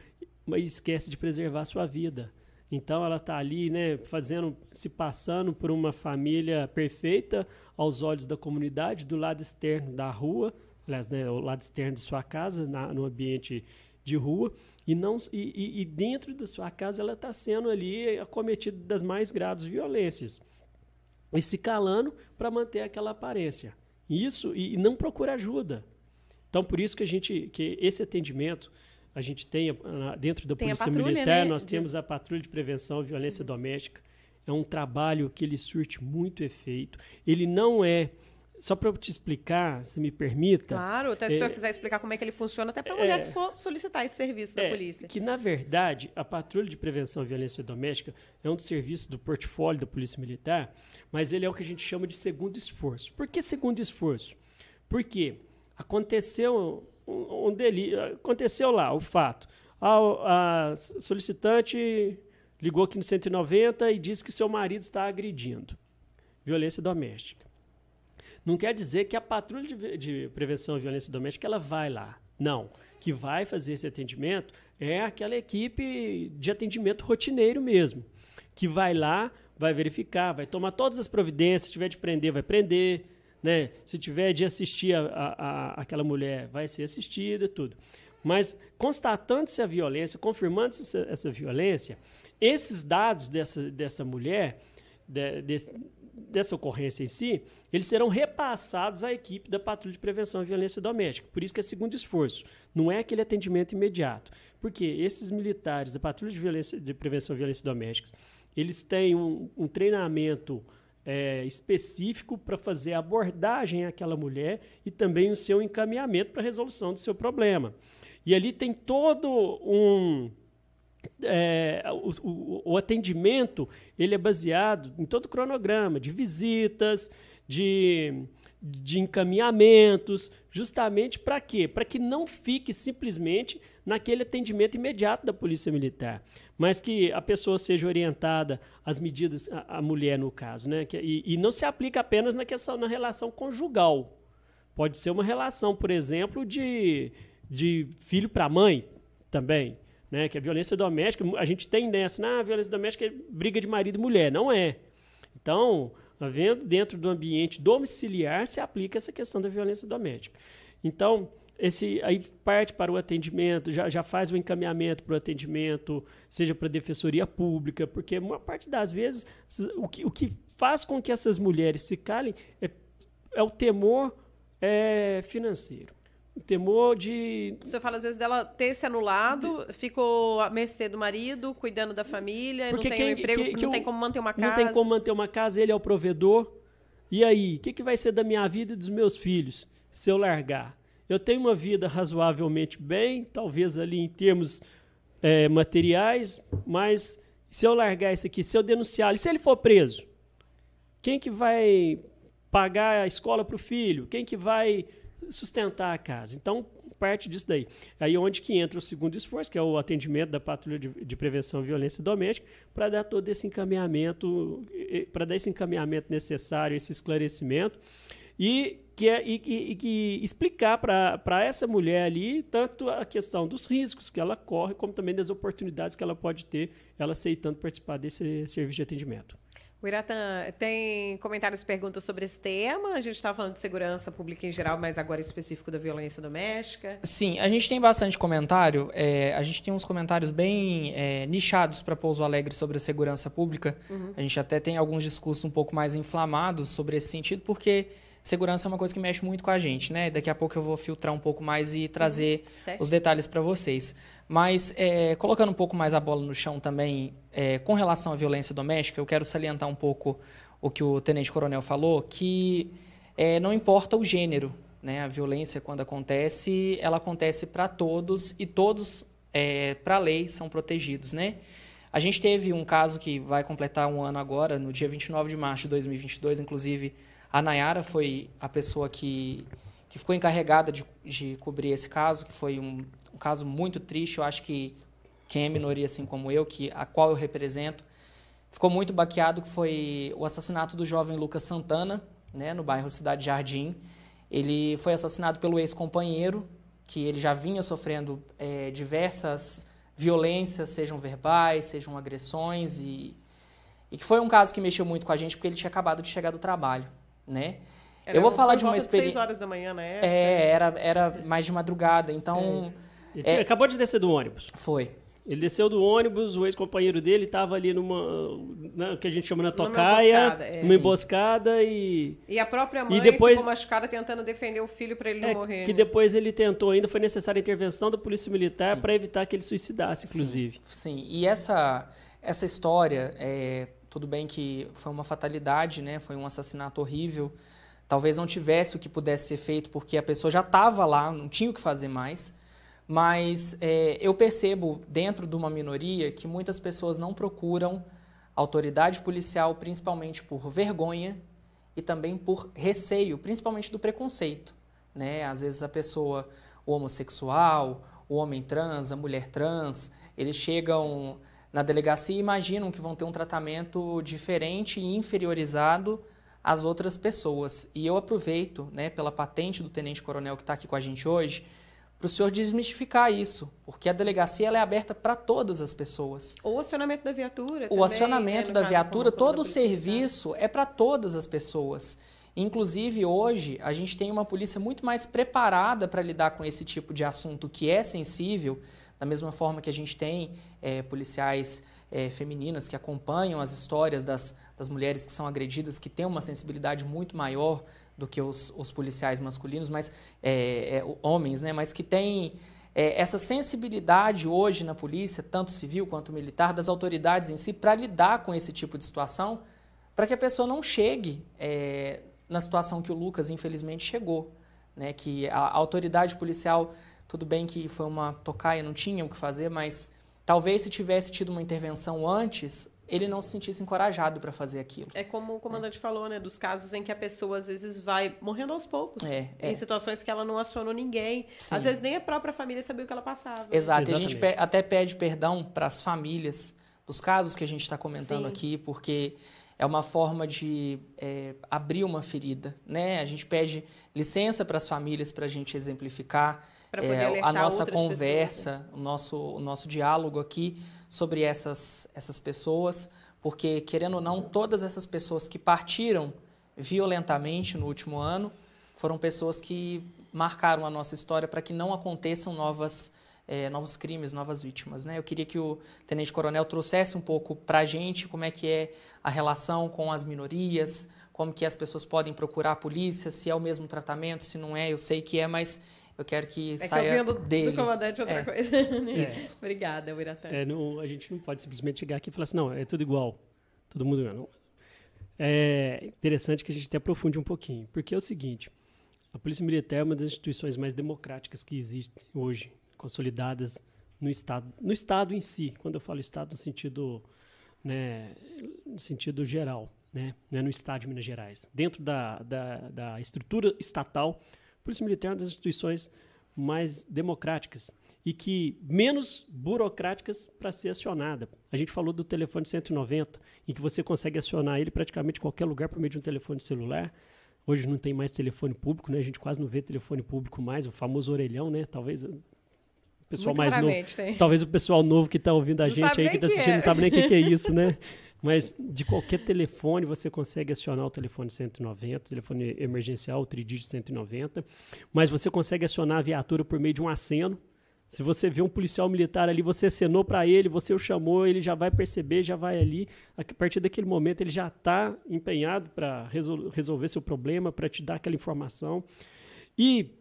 mas esquece de preservar a sua vida. Então ela está ali, né, fazendo, se passando por uma família perfeita aos olhos da comunidade, do lado externo da rua, aliás, né, o lado externo de sua casa, na, no ambiente de rua, e não e, e dentro da sua casa ela está sendo ali acometida das mais graves violências e se calando para manter aquela aparência. Isso e, e não procura ajuda. Então, por isso que a gente, que esse atendimento, a gente tem dentro da tem Polícia Militar, né? nós temos a Patrulha de Prevenção à Violência Doméstica. É um trabalho que ele surte muito efeito. Ele não é só para eu te explicar, se me permita. Claro, até se é, o senhor quiser explicar como é que ele funciona, até para a mulher é, que for solicitar esse serviço é, da polícia. Que, na verdade, a Patrulha de Prevenção à Violência Doméstica é um dos serviços do portfólio da Polícia Militar, mas ele é o que a gente chama de segundo esforço. Por que segundo esforço? Porque aconteceu um, delírio, aconteceu lá o fato. A, a, solicitante ligou aqui no 190 e disse que seu marido está agredindo. Violência doméstica. Não quer dizer que a patrulha de, de prevenção à violência doméstica ela vai lá. Não. Que vai fazer esse atendimento é aquela equipe de atendimento rotineiro mesmo. Que vai lá, vai verificar, vai tomar todas as providências, se tiver de prender, vai prender, né? Se tiver de assistir a, a, a, aquela mulher, vai ser assistida, tudo. Mas constatando-se a violência, confirmando-se essa, essa, violência, esses dados dessa, dessa mulher, de, de, dessa ocorrência em si, eles serão repassados à equipe da Patrulha de Prevenção à Violência Doméstica. Por isso que é segundo esforço. Não é aquele atendimento imediato. Porque esses militares da Patrulha de, Violência, de Prevenção à Violência Doméstica, eles têm um, um treinamento é, específico para fazer a abordagem àquela mulher e também o seu encaminhamento para a resolução do seu problema. E ali tem todo um é, o, o, o, atendimento ele é baseado em todo o cronograma de visitas, de, de encaminhamentos, justamente para quê? Para que não fique simplesmente naquele atendimento imediato da Polícia Militar, mas que a pessoa seja orientada às medidas, a, a mulher no caso, né? Que, e, e, não se aplica apenas na questão na relação conjugal. Pode ser uma relação, por exemplo, de, de filho para mãe também né? Que a violência doméstica, a gente tem nessa, na ah, violência doméstica é briga de marido e mulher, não é. Então, havendo dentro do ambiente domiciliar se aplica essa questão da violência doméstica. Então, esse aí parte para o atendimento, já, já faz o encaminhamento para o atendimento, seja para a defensoria pública, porque uma parte das vezes o que, o que faz com que essas mulheres se calem é, é o temor é, financeiro o temor de. Você fala às vezes dela ter se anulado, ficou à mercê do marido, cuidando da família, Porque não tem quem, um emprego, que, que não eu, tem como manter uma casa. Não tem como manter uma casa, ele é o provedor. E aí, o que, que vai ser da minha vida e dos meus filhos se eu largar? Eu tenho uma vida razoavelmente bem, talvez ali em termos é, materiais, mas se eu largar isso aqui, se eu denunciar, e se ele for preso, quem que vai pagar a escola para o filho? Quem que vai sustentar a casa. Então, parte disso daí. Aí onde que entra o segundo esforço, que é o atendimento da patrulha de, de prevenção à violência doméstica, para dar todo esse encaminhamento, para dar esse encaminhamento necessário, esse esclarecimento, e que, é, e, e que explicar para essa mulher ali tanto a questão dos riscos que ela corre, como também das oportunidades que ela pode ter, ela aceitando participar desse serviço de atendimento. O Iratan tem comentários e perguntas sobre esse tema? A gente estava falando de segurança pública em geral, mas agora específico da violência doméstica. Sim, a gente tem bastante comentário. É, a gente tem uns comentários bem é, nichados para Pouso Alegre sobre a segurança pública. Uhum. A gente até tem alguns discursos um pouco mais inflamados sobre esse sentido, porque segurança é uma coisa que mexe muito com a gente, né? Daqui a pouco eu vou filtrar um pouco mais e trazer uhum. os detalhes para vocês. Mas, é, colocando um pouco mais a bola no chão também, é, com relação à violência doméstica, eu quero salientar um pouco o que o Tenente Coronel falou, que é, não importa o gênero, né? A violência, quando acontece, ela acontece para todos e todos, é, para a lei, são protegidos, né? A gente teve um caso que vai completar um ano agora, no dia 29 de março de 2022, inclusive a Nayara foi a pessoa que, que ficou encarregada de, de cobrir esse caso, que foi um, um caso muito triste. Eu acho que quem é minoria, assim como eu, que a qual eu represento, ficou muito baqueado, que foi o assassinato do jovem Lucas Santana, né, no bairro Cidade Jardim. Ele foi assassinado pelo ex-companheiro, que ele já vinha sofrendo é, diversas violências, sejam verbais, sejam agressões, e, e que foi um caso que mexeu muito com a gente, porque ele tinha acabado de chegar do trabalho, né? Era eu vou falar de uma experiência... 6 horas da manhã, né? É, era, era mais de madrugada, então... É. É, acabou de descer do ônibus. Foi. Ele desceu do ônibus, o ex-companheiro dele estava ali numa. Na, que a gente chama na tocaia, emboscada, é. numa emboscada e. E a própria mãe e depois, ficou machucada tentando defender o filho para ele não é, morrer. Que né? depois ele tentou, ainda foi necessária a intervenção da Polícia Militar para evitar que ele suicidasse, inclusive. Sim, Sim. e essa, essa história, é, tudo bem que foi uma fatalidade, né? foi um assassinato horrível. Talvez não tivesse o que pudesse ser feito porque a pessoa já estava lá, não tinha o que fazer mais. Mas é, eu percebo dentro de uma minoria que muitas pessoas não procuram autoridade policial, principalmente por vergonha e também por receio, principalmente do preconceito. Né? Às vezes a pessoa, o homossexual, o homem trans, a mulher trans, eles chegam na delegacia e imaginam que vão ter um tratamento diferente e inferiorizado às outras pessoas. E eu aproveito, né, pela patente do tenente coronel que está aqui com a gente hoje, para o senhor desmistificar isso, porque a delegacia ela é aberta para todas as pessoas. O acionamento da viatura. O também, acionamento né, da viatura, todo o serviço é para todas as pessoas. Inclusive, hoje, a gente tem uma polícia muito mais preparada para lidar com esse tipo de assunto que é sensível, da mesma forma que a gente tem é, policiais é, femininas que acompanham as histórias das, das mulheres que são agredidas, que têm uma sensibilidade muito maior do que os, os policiais masculinos, mas é, é homens, né? Mas que têm é, essa sensibilidade hoje na polícia, tanto civil quanto militar, das autoridades em si, para lidar com esse tipo de situação, para que a pessoa não chegue é, na situação que o Lucas, infelizmente, chegou. Né? Que a, a autoridade policial, tudo bem que foi uma tocaia, não tinha o que fazer, mas talvez se tivesse tido uma intervenção antes, ele não se sentisse encorajado para fazer aquilo. É como o comandante é. falou, né? Dos casos em que a pessoa às vezes vai morrendo aos poucos. É, é. Em situações que ela não acionou ninguém. Sim. Às vezes nem a própria família sabia o que ela passava. Exato. E a gente até pede perdão para as famílias dos casos que a gente está comentando Sim. aqui, porque é uma forma de é, abrir uma ferida, né? A gente pede licença para as famílias para a gente exemplificar é, a nossa conversa, pessoas, né? o nosso o nosso diálogo aqui sobre essas, essas pessoas, porque, querendo ou não, todas essas pessoas que partiram violentamente no último ano foram pessoas que marcaram a nossa história para que não aconteçam novas, é, novos crimes, novas vítimas. Né? Eu queria que o Tenente Coronel trouxesse um pouco para a gente como é que é a relação com as minorias, como que as pessoas podem procurar a polícia, se é o mesmo tratamento, se não é, eu sei que é, mas eu quero que é saia que eu do, dele. do comandante outra é. coisa. É. Obrigada, Uiratã. É, não, a gente não pode simplesmente chegar aqui e falar assim, não, é tudo igual. Todo mundo igual. É interessante que a gente até aprofunde um pouquinho, porque é o seguinte, a Polícia Militar é uma das instituições mais democráticas que existem hoje, consolidadas no Estado, no Estado em si, quando eu falo Estado no sentido, né, no sentido geral, né, não é no Estado de Minas Gerais. Dentro da, da, da estrutura estatal, Polícia Militar é uma das instituições mais democráticas e que menos burocráticas para ser acionada. A gente falou do telefone 190, em que você consegue acionar ele praticamente em qualquer lugar por meio de um telefone celular. Hoje não tem mais telefone público, né? A gente quase não vê telefone público mais, o famoso orelhão, né? Talvez o pessoal Muito mais novo, tem. talvez o pessoal novo que está ouvindo a gente aí que está assistindo é. não sabe nem o que, que é isso, né? Mas de qualquer telefone você consegue acionar o telefone 190, o telefone emergencial, o tridígito 190, mas você consegue acionar a viatura por meio de um aceno. Se você vê um policial militar ali, você acenou para ele, você o chamou, ele já vai perceber, já vai ali. A partir daquele momento, ele já está empenhado para resol resolver seu problema, para te dar aquela informação. E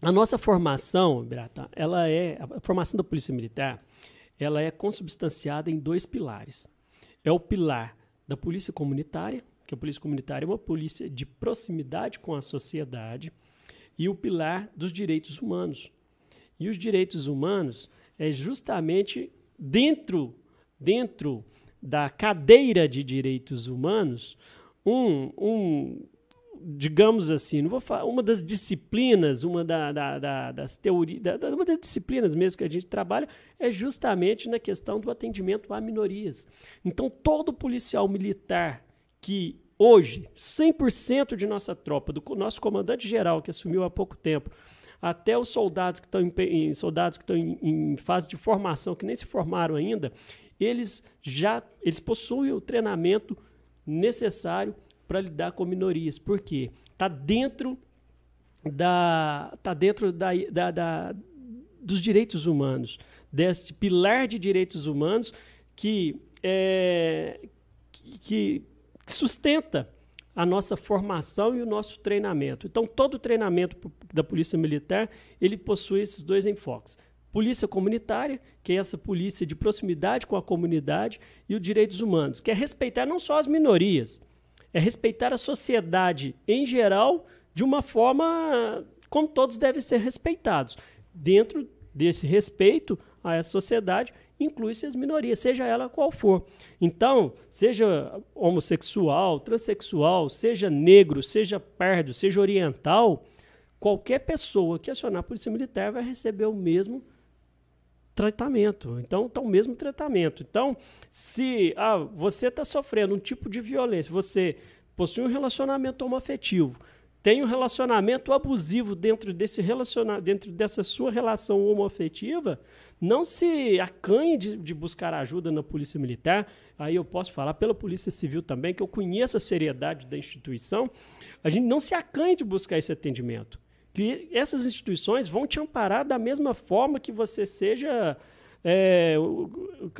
a nossa formação, Beata, ela é a formação da Polícia Militar, ela é consubstanciada em dois pilares é o pilar da polícia comunitária, que a polícia comunitária é uma polícia de proximidade com a sociedade, e o pilar dos direitos humanos. E os direitos humanos é justamente dentro, dentro da cadeira de direitos humanos um, um digamos assim, não vou falar, uma das disciplinas, uma da, da, da, das teorias, uma das disciplinas mesmo que a gente trabalha é justamente na questão do atendimento a minorias. Então, todo policial militar que hoje, 100% de nossa tropa, do nosso comandante geral que assumiu há pouco tempo, até os soldados que estão em, em soldados que estão em, em fase de formação, que nem se formaram ainda, eles já eles possuem o treinamento necessário para lidar com minorias. Por quê? Está dentro da tá dentro da, da, da, dos direitos humanos, deste pilar de direitos humanos que, é, que, que sustenta a nossa formação e o nosso treinamento. Então, todo treinamento da Polícia Militar, ele possui esses dois enfoques. Polícia comunitária, que é essa polícia de proximidade com a comunidade, e os direitos humanos, que é respeitar não só as minorias, é respeitar a sociedade em geral de uma forma como todos devem ser respeitados. Dentro desse respeito a essa sociedade, inclui-se as minorias, seja ela qual for. Então, seja homossexual, transexual, seja negro, seja pardo, seja oriental, qualquer pessoa que acionar a Polícia Militar vai receber o mesmo tratamento. Então, tá o mesmo tratamento. Então, se ah, você está sofrendo um tipo de violência, você possui um relacionamento homoafetivo, tem um relacionamento abusivo dentro desse relaciona dentro dessa sua relação homoafetiva, não se acanhe de, de, buscar ajuda na polícia militar. Aí eu posso falar pela polícia civil também, que eu conheço a seriedade da instituição. a gente não se acanhe de buscar esse atendimento. Que essas instituições vão te amparar da mesma forma que você seja é,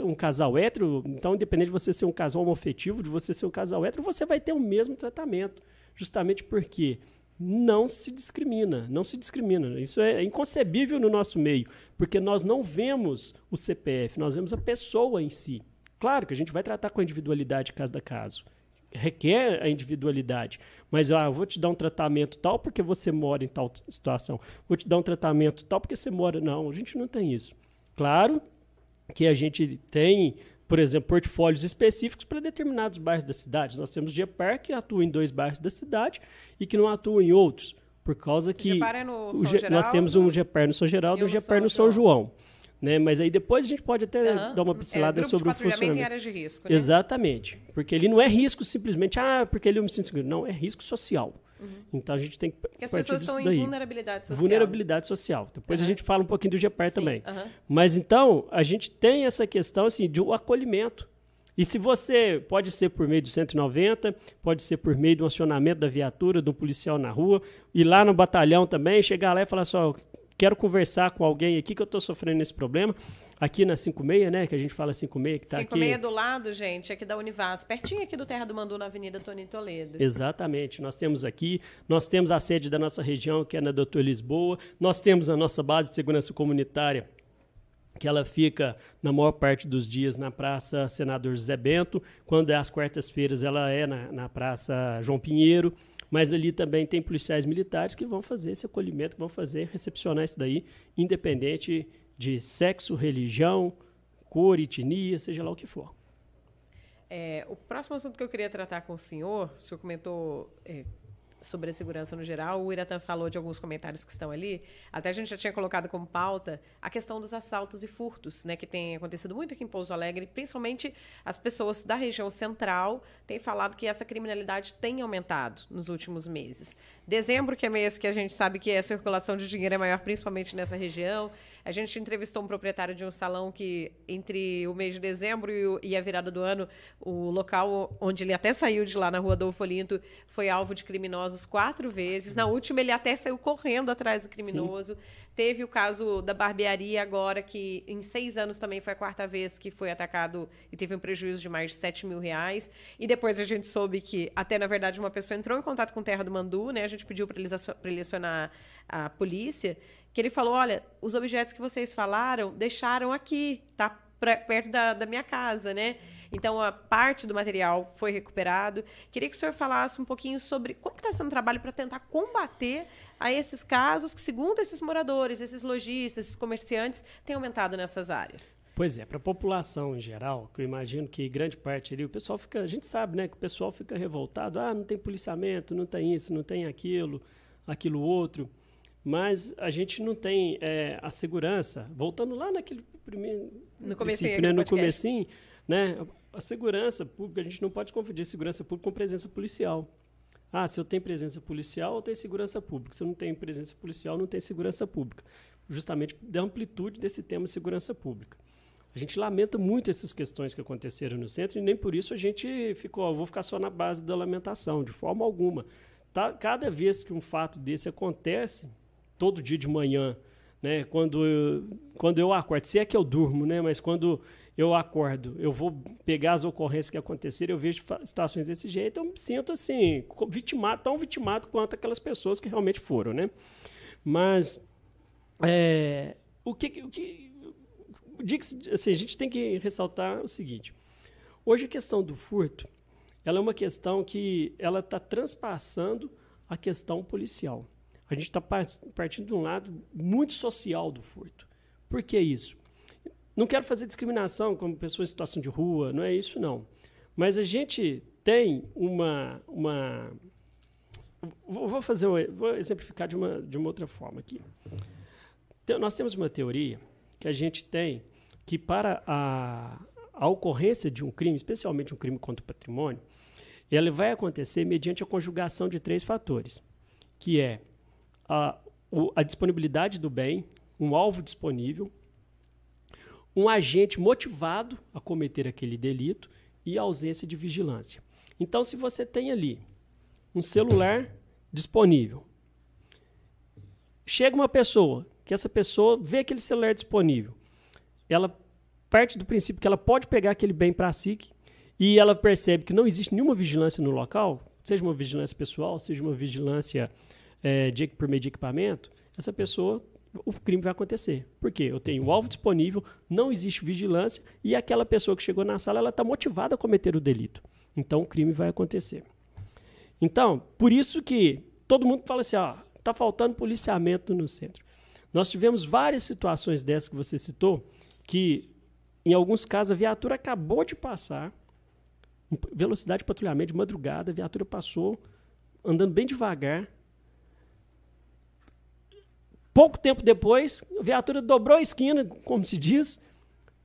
um casal hétero, então, independente de você ser um casal homofetivo, de você ser um casal hétero, você vai ter o mesmo tratamento. Justamente porque não se discrimina, não se discrimina. Isso é inconcebível no nosso meio, porque nós não vemos o CPF, nós vemos a pessoa em si. Claro que a gente vai tratar com a individualidade cada caso. Requer a individualidade. Mas ah, eu vou te dar um tratamento tal porque você mora em tal situação. Vou te dar um tratamento tal porque você mora. Não, a gente não tem isso. Claro que a gente tem, por exemplo, portfólios específicos para determinados bairros da cidade. Nós temos GEPAR que atua em dois bairros da cidade e que não atua em outros. Por causa que. GEPAR é no São Geraldo, nós temos um GEPAR no São Geraldo e um GEPAR no São João. João. Né? Mas aí depois a gente pode até uhum. dar uma pincelada é, sobre o funcionamento. em áreas de risco, né? Exatamente. Porque ele não é risco simplesmente, ah, porque ele é homicídio seguro. Não, é risco social. Uhum. Então a gente tem que. Porque as pessoas estão em vulnerabilidade social. Vulnerabilidade social. Depois uhum. a gente fala um pouquinho do GEPAR também. Mas então, a gente tem essa questão assim, de um acolhimento. E se você pode ser por meio do 190, pode ser por meio do acionamento da viatura, do policial na rua, ir lá no batalhão também, chegar lá e falar só, quero conversar com alguém aqui que eu estou sofrendo esse problema. Aqui na 56, né? Que a gente fala 56, que está aqui. 56 do lado, gente, aqui da Univas, pertinho aqui do Terra do Mandu, na Avenida Tony Toledo. Exatamente. Nós temos aqui, nós temos a sede da nossa região, que é na Doutor Lisboa. Nós temos a nossa base de segurança comunitária, que ela fica, na maior parte dos dias, na Praça Senador José Bento. Quando é às quartas-feiras, ela é na, na Praça João Pinheiro. Mas ali também tem policiais militares que vão fazer esse acolhimento, vão fazer, recepcionar isso daí, independente de sexo, religião, cor, etnia, seja lá o que for. É, o próximo assunto que eu queria tratar com o senhor, o senhor comentou é, sobre a segurança no geral. O Iratan falou de alguns comentários que estão ali. Até a gente já tinha colocado como pauta a questão dos assaltos e furtos, né, que tem acontecido muito aqui em Pouso Alegre, principalmente as pessoas da região central têm falado que essa criminalidade tem aumentado nos últimos meses. Dezembro, que é mês que a gente sabe que a circulação de dinheiro é maior, principalmente nessa região. A gente entrevistou um proprietário de um salão que, entre o mês de dezembro e, o, e a virada do ano, o local onde ele até saiu de lá, na rua Adolfo Olinto, foi alvo de criminosos quatro vezes. Na última, ele até saiu correndo atrás do criminoso. Sim. Teve o caso da barbearia agora, que em seis anos também foi a quarta vez que foi atacado e teve um prejuízo de mais de 7 mil reais. E depois a gente soube que, até na verdade, uma pessoa entrou em contato com Terra do Mandu, né? A gente pediu para ele acionar a polícia, que ele falou: olha, os objetos que vocês falaram deixaram aqui, tá pra, perto da, da minha casa, né? Então, a parte do material foi recuperado. Queria que o senhor falasse um pouquinho sobre como está sendo o trabalho para tentar combater a esses casos que, segundo esses moradores, esses lojistas, esses comerciantes, têm aumentado nessas áreas. Pois é, para a população em geral, que eu imagino que grande parte ali, o pessoal fica, a gente sabe, né, que o pessoal fica revoltado, ah, não tem policiamento, não tem isso, não tem aquilo, aquilo outro, mas a gente não tem é, a segurança, voltando lá naquele primeiro, no comecinho, né, no comecinho, né, a segurança pública, a gente não pode confundir segurança pública com presença policial. Ah, se eu tenho presença policial, eu tenho segurança pública. Se eu não tenho presença policial, não tenho segurança pública. Justamente da amplitude desse tema segurança pública. A gente lamenta muito essas questões que aconteceram no centro e nem por isso a gente ficou, ó, vou ficar só na base da lamentação, de forma alguma. Tá, cada vez que um fato desse acontece, todo dia de manhã, né, quando eu, quando eu acordo, se é que eu durmo, né, mas quando eu acordo, eu vou pegar as ocorrências que aconteceram, eu vejo situações desse jeito, eu me sinto assim, vitimado, tão vitimado quanto aquelas pessoas que realmente foram, né? Mas é, o que, o que assim, a gente tem que ressaltar o seguinte: hoje a questão do furto, ela é uma questão que ela está transpassando a questão policial. A gente está partindo de um lado muito social do furto. Por que isso? Não quero fazer discriminação como pessoa em situação de rua, não é isso não. Mas a gente tem uma, uma vou fazer vou exemplificar de uma de uma outra forma aqui. Nós temos uma teoria que a gente tem que para a, a ocorrência de um crime, especialmente um crime contra o patrimônio, ele vai acontecer mediante a conjugação de três fatores, que é a, a disponibilidade do bem, um alvo disponível, um agente motivado a cometer aquele delito e a ausência de vigilância. Então, se você tem ali um celular disponível. Chega uma pessoa, que essa pessoa vê aquele celular disponível. Ela parte do princípio que ela pode pegar aquele bem para si e ela percebe que não existe nenhuma vigilância no local, seja uma vigilância pessoal, seja uma vigilância é, de, por meio de equipamento, essa pessoa, o crime vai acontecer. Por quê? Eu tenho o alvo disponível, não existe vigilância e aquela pessoa que chegou na sala, ela está motivada a cometer o delito. Então, o crime vai acontecer. Então, por isso que todo mundo fala assim, ó, tá faltando policiamento no centro. Nós tivemos várias situações dessas que você citou, que em alguns casos a viatura acabou de passar, velocidade de patrulhamento de madrugada, a viatura passou andando bem devagar. Pouco tempo depois, a viatura dobrou a esquina, como se diz,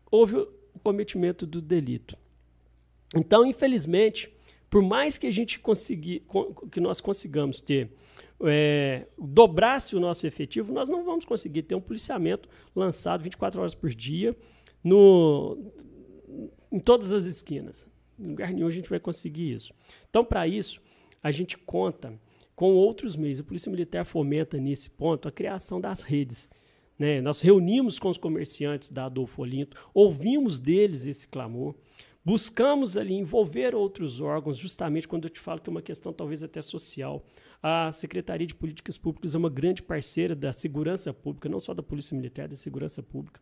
houve o cometimento do delito. Então, infelizmente, por mais que a gente conseguir, que nós consigamos ter é, dobrasse o nosso efetivo, nós não vamos conseguir ter um policiamento lançado 24 horas por dia no, em todas as esquinas. Em lugar nenhum a gente vai conseguir isso. Então, para isso, a gente conta com outros meios. A Polícia Militar fomenta nesse ponto a criação das redes. Né? Nós reunimos com os comerciantes da Adolfo Olinto, ouvimos deles esse clamor. Buscamos ali envolver outros órgãos, justamente quando eu te falo que é uma questão talvez até social. A Secretaria de Políticas Públicas é uma grande parceira da segurança pública, não só da Polícia Militar, da segurança pública.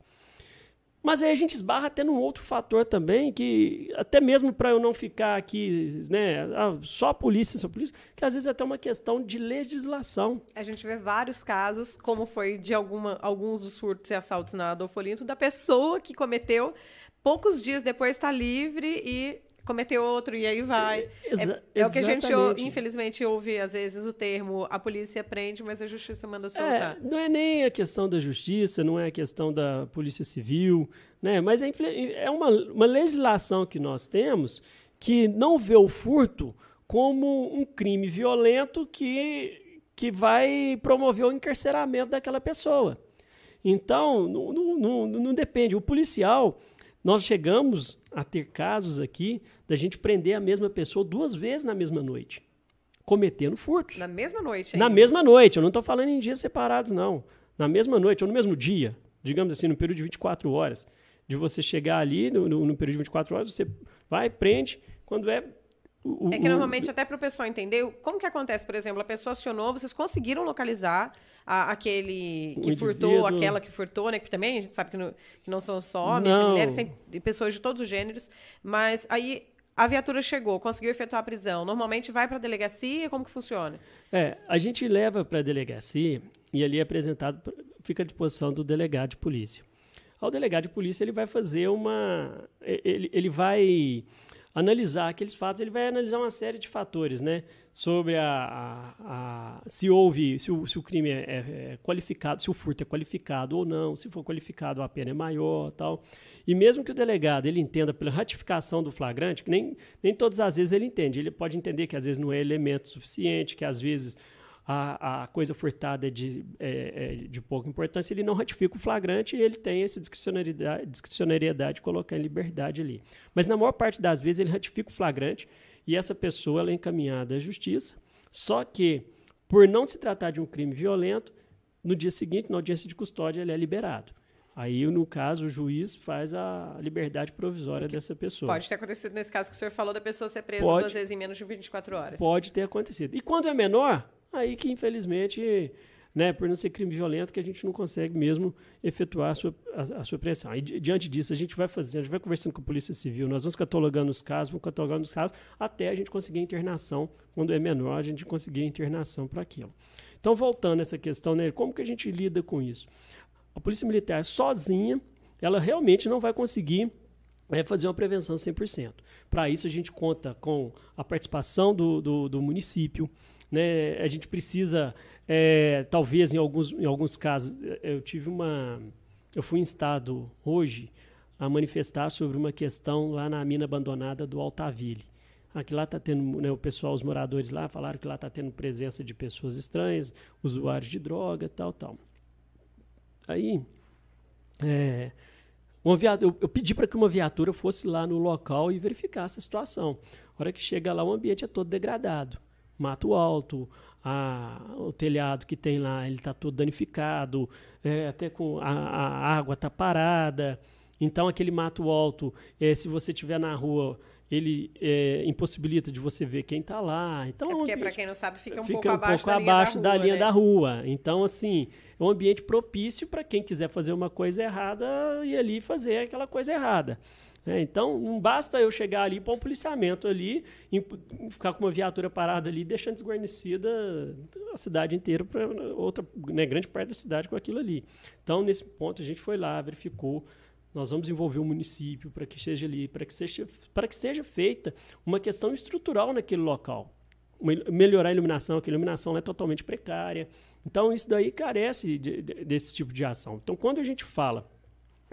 Mas aí a gente esbarra até num outro fator também, que até mesmo para eu não ficar aqui, né, ah, só a polícia, só a polícia, que às vezes é até uma questão de legislação. A gente vê vários casos, como foi de alguma, alguns dos furtos e assaltos na Adolfo Olinto, da pessoa que cometeu poucos dias depois está livre e cometeu outro e aí vai. Exa é, é o que a gente, infelizmente, ouve às vezes o termo a polícia prende, mas a justiça manda é, soltar. É, não é nem a questão da justiça, não é a questão da polícia civil, né? mas é, é uma, uma legislação que nós temos que não vê o furto como um crime violento que, que vai promover o encarceramento daquela pessoa. Então, não, não, não, não depende. O policial, nós chegamos a ter casos aqui da gente prender a mesma pessoa duas vezes na mesma noite, cometendo furtos. Na mesma noite, ainda. Na mesma noite. Eu não estou falando em dias separados, não. Na mesma noite, ou no mesmo dia, digamos assim, no período de 24 horas. De você chegar ali, no, no, no período de 24 horas, você vai, prende, quando é o, é que normalmente, o... até para o pessoal entender, como que acontece, por exemplo, a pessoa acionou, vocês conseguiram localizar a, aquele que furtou, aquela que furtou, né? Que também a gente sabe que, no, que não são só homens não. e mulheres, tem pessoas de todos os gêneros, mas aí a viatura chegou, conseguiu efetuar a prisão. Normalmente vai para a delegacia, como que funciona? É, a gente leva para a delegacia e ali é apresentado, fica à disposição do delegado de polícia. O delegado de polícia ele vai fazer uma, ele, ele vai analisar aqueles fatos, ele vai analisar uma série de fatores, né? Sobre a, a, a se houve, se o, se o crime é, é, é, qualificado, se o furto é qualificado ou não, se for qualificado a pena é maior, tal. E mesmo que o delegado ele entenda pela ratificação do flagrante, que nem, nem todas as vezes ele entende, ele pode entender que às vezes não é elemento suficiente, que às vezes a, a coisa furtada é de, é, é de pouca importância, ele não ratifica o flagrante e ele tem essa discricionariedade, discricionariedade de colocar em liberdade ali. Mas na maior parte das vezes ele ratifica o flagrante e essa pessoa ela é encaminhada à justiça, só que por não se tratar de um crime violento, no dia seguinte, na audiência de custódia, ele é liberado. Aí, no caso, o juiz faz a liberdade provisória dessa pessoa. Pode ter acontecido nesse caso que o senhor falou da pessoa ser presa pode, duas vezes em menos de 24 horas. Pode ter acontecido. E quando é menor, Aí que, infelizmente, né, por não ser crime violento, que a gente não consegue mesmo efetuar a sua, a, a sua pressão. E diante disso, a gente vai fazendo, a gente vai conversando com a Polícia Civil, nós vamos catalogando os casos, vamos catalogando os casos, até a gente conseguir a internação. Quando é menor, a gente conseguir a internação para aquilo. Então, voltando a essa questão, né, como que a gente lida com isso? A Polícia Militar sozinha, ela realmente não vai conseguir é fazer uma prevenção 100%. Para isso, a gente conta com a participação do, do, do município, né? A gente precisa, é, talvez em alguns, em alguns casos, eu tive uma. Eu fui instado hoje a manifestar sobre uma questão lá na mina abandonada do Altaville. Aqui lá está tendo, né, o pessoal, os moradores lá falaram que lá está tendo presença de pessoas estranhas, usuários de droga, tal, tal. Aí, é, viatura, eu, eu, pedi para que uma viatura fosse lá no local e verificasse a situação. A hora que chega lá, o ambiente é todo degradado mato alto, a, o telhado que tem lá ele está todo danificado, é, até com a, a água está parada. Então aquele mato alto, é, se você estiver na rua, ele é, impossibilita de você ver quem está lá. Então, é porque, para quem não sabe, fica um fica pouco um abaixo, pouco da, abaixo linha da da, linha rua, da né? rua. Então, assim, é um ambiente propício para quem quiser fazer uma coisa errada e ali fazer aquela coisa errada. É, então, não basta eu chegar ali para um policiamento ali, ficar com uma viatura parada ali, deixando desguarnecida a cidade inteira para outra, né, grande parte da cidade com aquilo ali. Então, nesse ponto, a gente foi lá, verificou. Nós vamos envolver o município para que esteja ali, para que seja, para que seja feita uma questão estrutural naquele local. Melhorar a iluminação, que a iluminação é totalmente precária. Então, isso daí carece de- de- desse tipo de ação. Então, quando a gente fala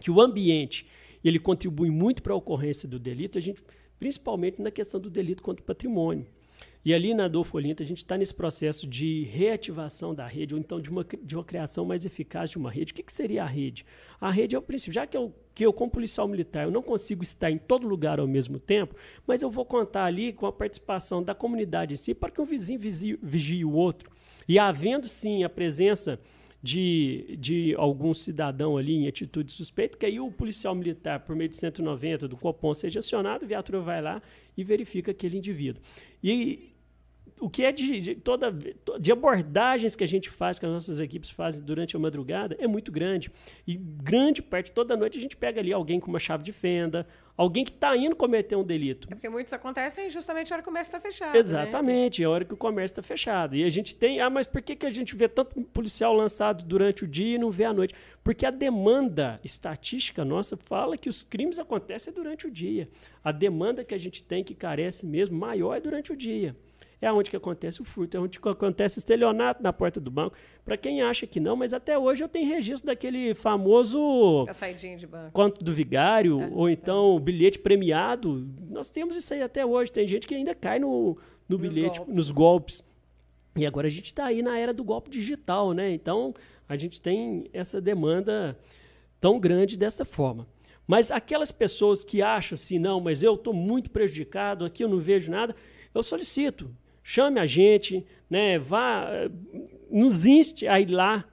que o ambiente ele contribui muito para a ocorrência do delito, a gente, principalmente na questão do delito contra o patrimônio. E ali na Adolfo Olinto, a gente está nesse processo de reativação da rede, ou então de uma, de uma criação mais eficaz de uma rede. O que, que seria a rede? A rede é o princípio. Já que eu, que eu, como policial militar, eu não consigo estar em todo lugar ao mesmo tempo, mas eu vou contar ali com a participação da comunidade em si, para que um vizinho vigie, vigie o outro. E havendo, sim, a presença de, de algum cidadão ali em atitude suspeita, que aí o policial militar, por meio de 190 do Copom, seja acionado, a viatura vai lá e verifica aquele indivíduo. E o que é de, de toda de abordagens que a gente faz, que as nossas equipes fazem durante a madrugada, é muito grande. E grande parte, toda noite, a gente pega ali alguém com uma chave de fenda, alguém que está indo cometer um delito. É porque muitos acontecem justamente na hora que o comércio está fechado. né? Exatamente, é a hora que o comércio está fechado. E a gente tem. Ah, mas por que, que a gente vê tanto policial lançado durante o dia e não vê à noite? Porque a demanda estatística nossa fala que os crimes acontecem durante o dia. A demanda que a gente tem, que carece mesmo, maior é durante o dia. É onde que acontece o furto, é onde que acontece o estelionato na porta do banco. Para quem acha que não, mas até hoje eu tenho registro daquele famoso A saidinha de banco. conto do vigário, Ah, ou então bilhete premiado. Nós temos isso aí até hoje. Tem gente que ainda cai no, no Nos bilhete, golpes. nos golpes. E agora a gente está aí na era do golpe digital, né? Então a gente tem essa demanda tão grande dessa forma. Mas aquelas pessoas que acham assim, não, mas eu estou muito prejudicado, aqui eu não vejo nada, eu solicito, chame a gente, né? Vá, nos inste a ir lá,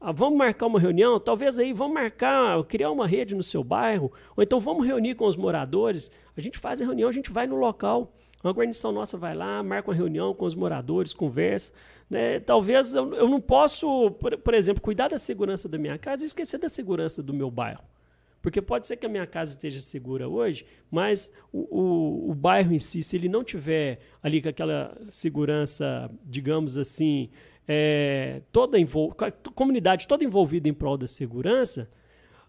ah, vamos marcar uma reunião, talvez aí vamos marcar, criar uma rede no seu bairro, ou então vamos reunir com os moradores. A gente faz a reunião, a gente vai no local, uma guarnição nossa vai lá, marca uma reunião com os moradores, conversa. Né? Talvez eu, eu não posso, por, por exemplo, cuidar da segurança da minha casa e esquecer da segurança do meu bairro. Porque pode ser que a minha casa esteja segura hoje, mas o, o, o bairro em si, se ele não tiver ali com aquela segurança, digamos assim, é, toda envol com a comunidade toda envolvida em prol da segurança,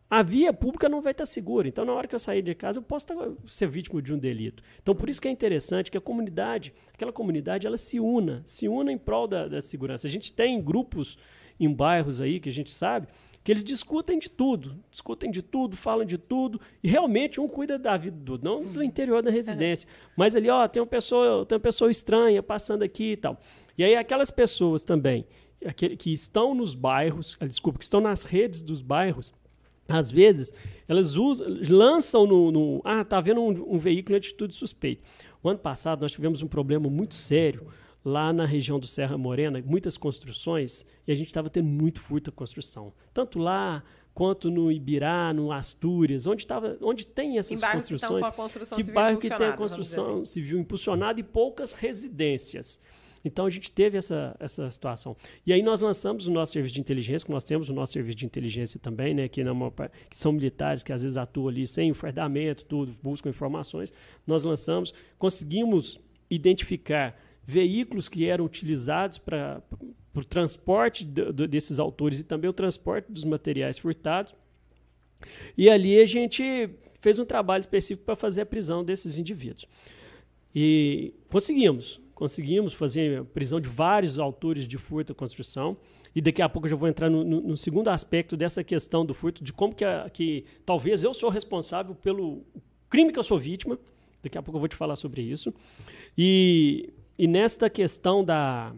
a via pública não vai estar segura. Então, na hora que eu sair de casa, eu posso estar- ser vítima de um delito. Então, por isso que é interessante que a comunidade, aquela comunidade, ela se una, se una em prol da, da segurança. A gente tem grupos em bairros aí que a gente sabe que eles discutem de tudo, discutem de tudo, falam de tudo, e realmente um cuida da vida do outro, não do interior da residência. Mas ali, ó, tem uma pessoa, tem uma pessoa estranha passando aqui e tal. E aí aquelas pessoas também que estão nos bairros, ah, desculpa, que estão nas redes dos bairros, às vezes, elas usam, lançam no, no- Ah, tá vendo um, um veículo em atitude suspeita. O ano passado nós tivemos um problema muito sério lá na região do Serra Morena, muitas construções, e a gente estava tendo muito furto à construção. Tanto lá quanto no Ibirá, no Astúrias, onde, tava, onde tem essas Em que construções. com a construção que bairro que tem a construção assim. civil impulsionada e poucas residências. Então a gente teve essa, essa situação. E aí nós lançamos o nosso serviço de inteligência, que nós temos o nosso serviço de inteligência também, né, que, na maior que são militares que às vezes atuam ali sem o fardamento, tudo, buscam informações. Nós lançamos, conseguimos identificar veículos que eram utilizados para o transporte do- do- desses autores e também o transporte dos materiais furtados. E ali a gente fez um trabalho específico para fazer a prisão desses indivíduos. E conseguimos. Conseguimos fazer a prisão de vários autores de furto à construção. E daqui a pouco eu já vou entrar no, no- no segundo aspecto dessa questão do furto, de como que, a- que talvez eu sou responsável pelo crime que eu sou vítima. Daqui a pouco eu vou te falar sobre isso. E, e nesta questão da.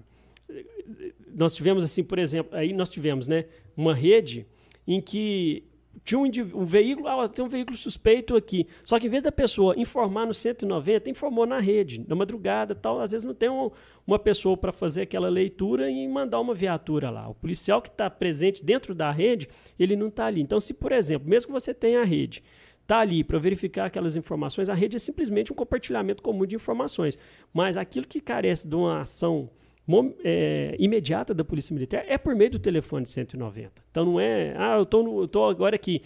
Nós tivemos, assim, por exemplo, aí nós tivemos né, uma rede em que tinha um, um veículo, ah, tem um veículo suspeito aqui. Só que em vez da pessoa informar no 190, informou na rede, na madrugada tal. Às vezes não tem um, uma pessoa para fazer aquela leitura e mandar uma viatura lá. O policial que está presente dentro da rede, ele não está ali. Então, se, por exemplo, mesmo que você tenha a rede, está ali para verificar aquelas informações, a rede é simplesmente um compartilhamento comum de informações. Mas aquilo que carece de uma ação é, imediata da Polícia Militar é por meio do telefone 190. Então não é, ah, eu estou agora aqui,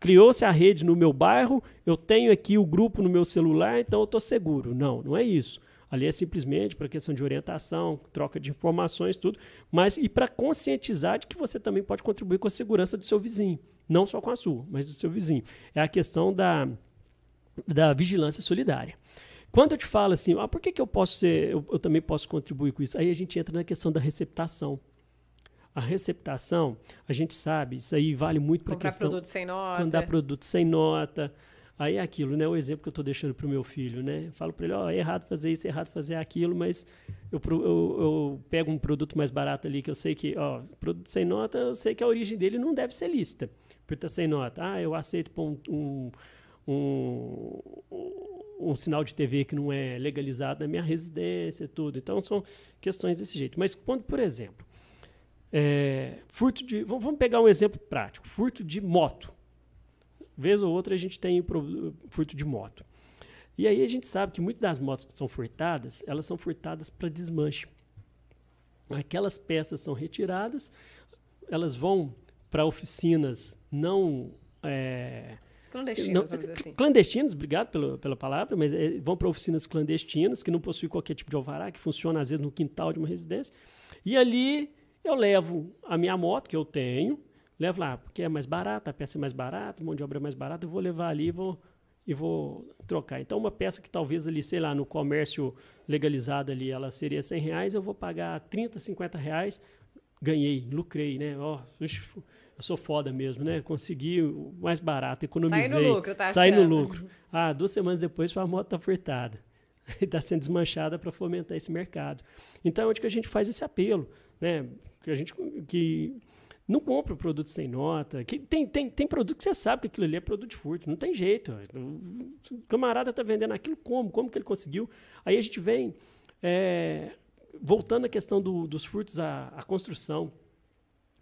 criou-se a rede no meu bairro, eu tenho aqui o grupo no meu celular, então eu estou seguro. Não, não é isso. Ali é simplesmente para questão de orientação, troca de informações, tudo, mas e para conscientizar de que você também pode contribuir com a segurança do seu vizinho, não só com a sua, mas do seu vizinho. É a questão da, da vigilância solidária. Quando eu te falo assim, ah, por que, que eu posso ser, eu, eu também posso contribuir com isso? Aí a gente entra na questão da receptação. A receptação, a gente sabe, isso aí vale muito para questão... Comprar produto sem nota. Quando dá produto sem nota. Aí é aquilo, né? O exemplo que eu estou deixando para o meu filho, né? Eu falo para ele, ó, oh, é errado fazer isso, é errado fazer aquilo, mas eu, eu, eu, pego um produto mais barato ali que eu sei que, ó, produto sem nota, eu sei que a origem dele não deve ser lícita, estar sem nota. Ah, eu aceito um, um, um um sinal de TV que não é legalizado na minha residência, tudo. Então são questões desse jeito. Mas quando, por exemplo, é, furto de. Vamos pegar um exemplo prático: furto de moto. Vez ou outra a gente tem furto de moto. E aí a gente sabe que muitas das motos que são furtadas, elas são furtadas para desmanche. Aquelas peças são retiradas, elas vão para oficinas não é, Clandestinos, não, assim. Clandestinos, obrigado pelo, pela palavra, mas é, vão para oficinas clandestinas, que não possuem qualquer tipo de alvará, que funciona às vezes no quintal de uma residência. E ali eu levo a minha moto, que eu tenho, levo lá, porque é mais barata, a peça é mais barata, a mão de obra é mais barata, eu vou levar ali e vou, e vou trocar. Então, uma peça que talvez ali, sei lá, no comércio legalizado ali, ela seria 100 reais, eu vou pagar 30, 50 reais, ganhei, lucrei, né? Ó, oh, eu sou foda mesmo, né? Consegui o mais barato, economizei. Sai no lucro, tá Sai no lucro. Ah, duas semanas depois sua moto tá furtada. Está sendo desmanchada para fomentar esse mercado. Então, onde que a gente faz esse apelo, né? Que a gente que não compra produto sem nota. Que tem, tem, tem produto que você sabe que aquilo ali é produto de furto. Não tem jeito. O camarada está vendendo aquilo como? Como que ele conseguiu? Aí a gente vem é, voltando à questão do, dos furtos à, à construção.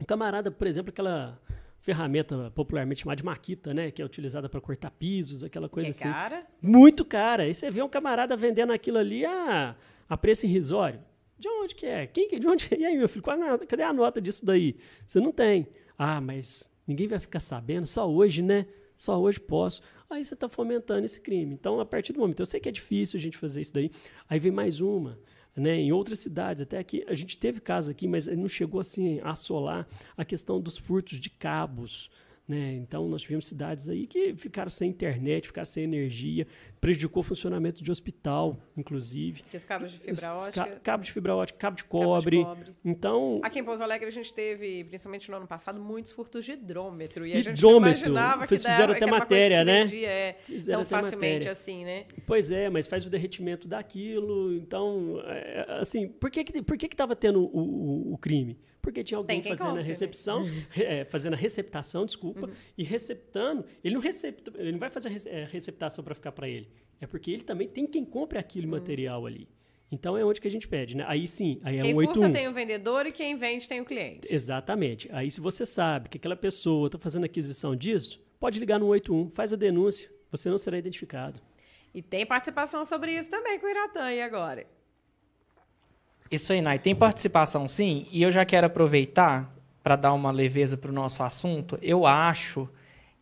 Um camarada, por exemplo, aquela ferramenta popularmente chamada de maquita, né? Que é utilizada para cortar pisos, aquela coisa que assim. cara? Muito cara. Aí você vê um camarada vendendo aquilo ali a, a preço irrisório. De onde que é? Quem que de onde? E aí, meu filho, cadê a nota disso daí? Você não tem. Ah, mas ninguém vai ficar sabendo, só hoje, né? Só hoje posso. Aí você está fomentando esse crime. Então, a partir do momento, eu sei que é difícil a gente fazer isso daí. Aí vem mais uma né, em outras cidades. Até aqui, a gente teve casos aqui, mas não chegou assim a assolar a questão dos furtos de cabos. Né? Então, nós tivemos cidades aí que ficaram sem internet, ficaram sem energia, prejudicou o funcionamento de hospital, inclusive. Que cabos de fibra ótica. Ca cabo de fibra ótica, cabo de cobre. Cabo de cobre. Então. Aqui em Pouso Alegre a gente teve, principalmente no ano passado, muitos furtos de hidrômetro. E a gente hidrômetro. imaginava que, fizeram até matéria, né? É, tão facilmente matéria. assim, né? Pois é, mas faz o derretimento daquilo. Então, é, assim, por que que, por que, que tava tendo o, o, o crime? Porque tinha alguém fazendo compre, a né? recepção, né? é, fazendo a receptação, desculpa, uhum. e receptando. Ele não, recepta, ele não vai fazer a é, receptação para ficar para ele. É porque ele também tem quem compre aquele uhum. material ali. Então é onde que a gente pede, né? Aí sim, aí é quem um 81. Quem tem o vendedor e quem vende tem o cliente. Exatamente. Aí se você sabe que aquela pessoa está fazendo aquisição disso, pode ligar no 81, faz a denúncia, você não será identificado. E tem participação sobre isso também com o Iratã, e agora? Isso aí, Nai. Tem participação sim, e eu já quero aproveitar para dar uma leveza para o nosso assunto. Eu acho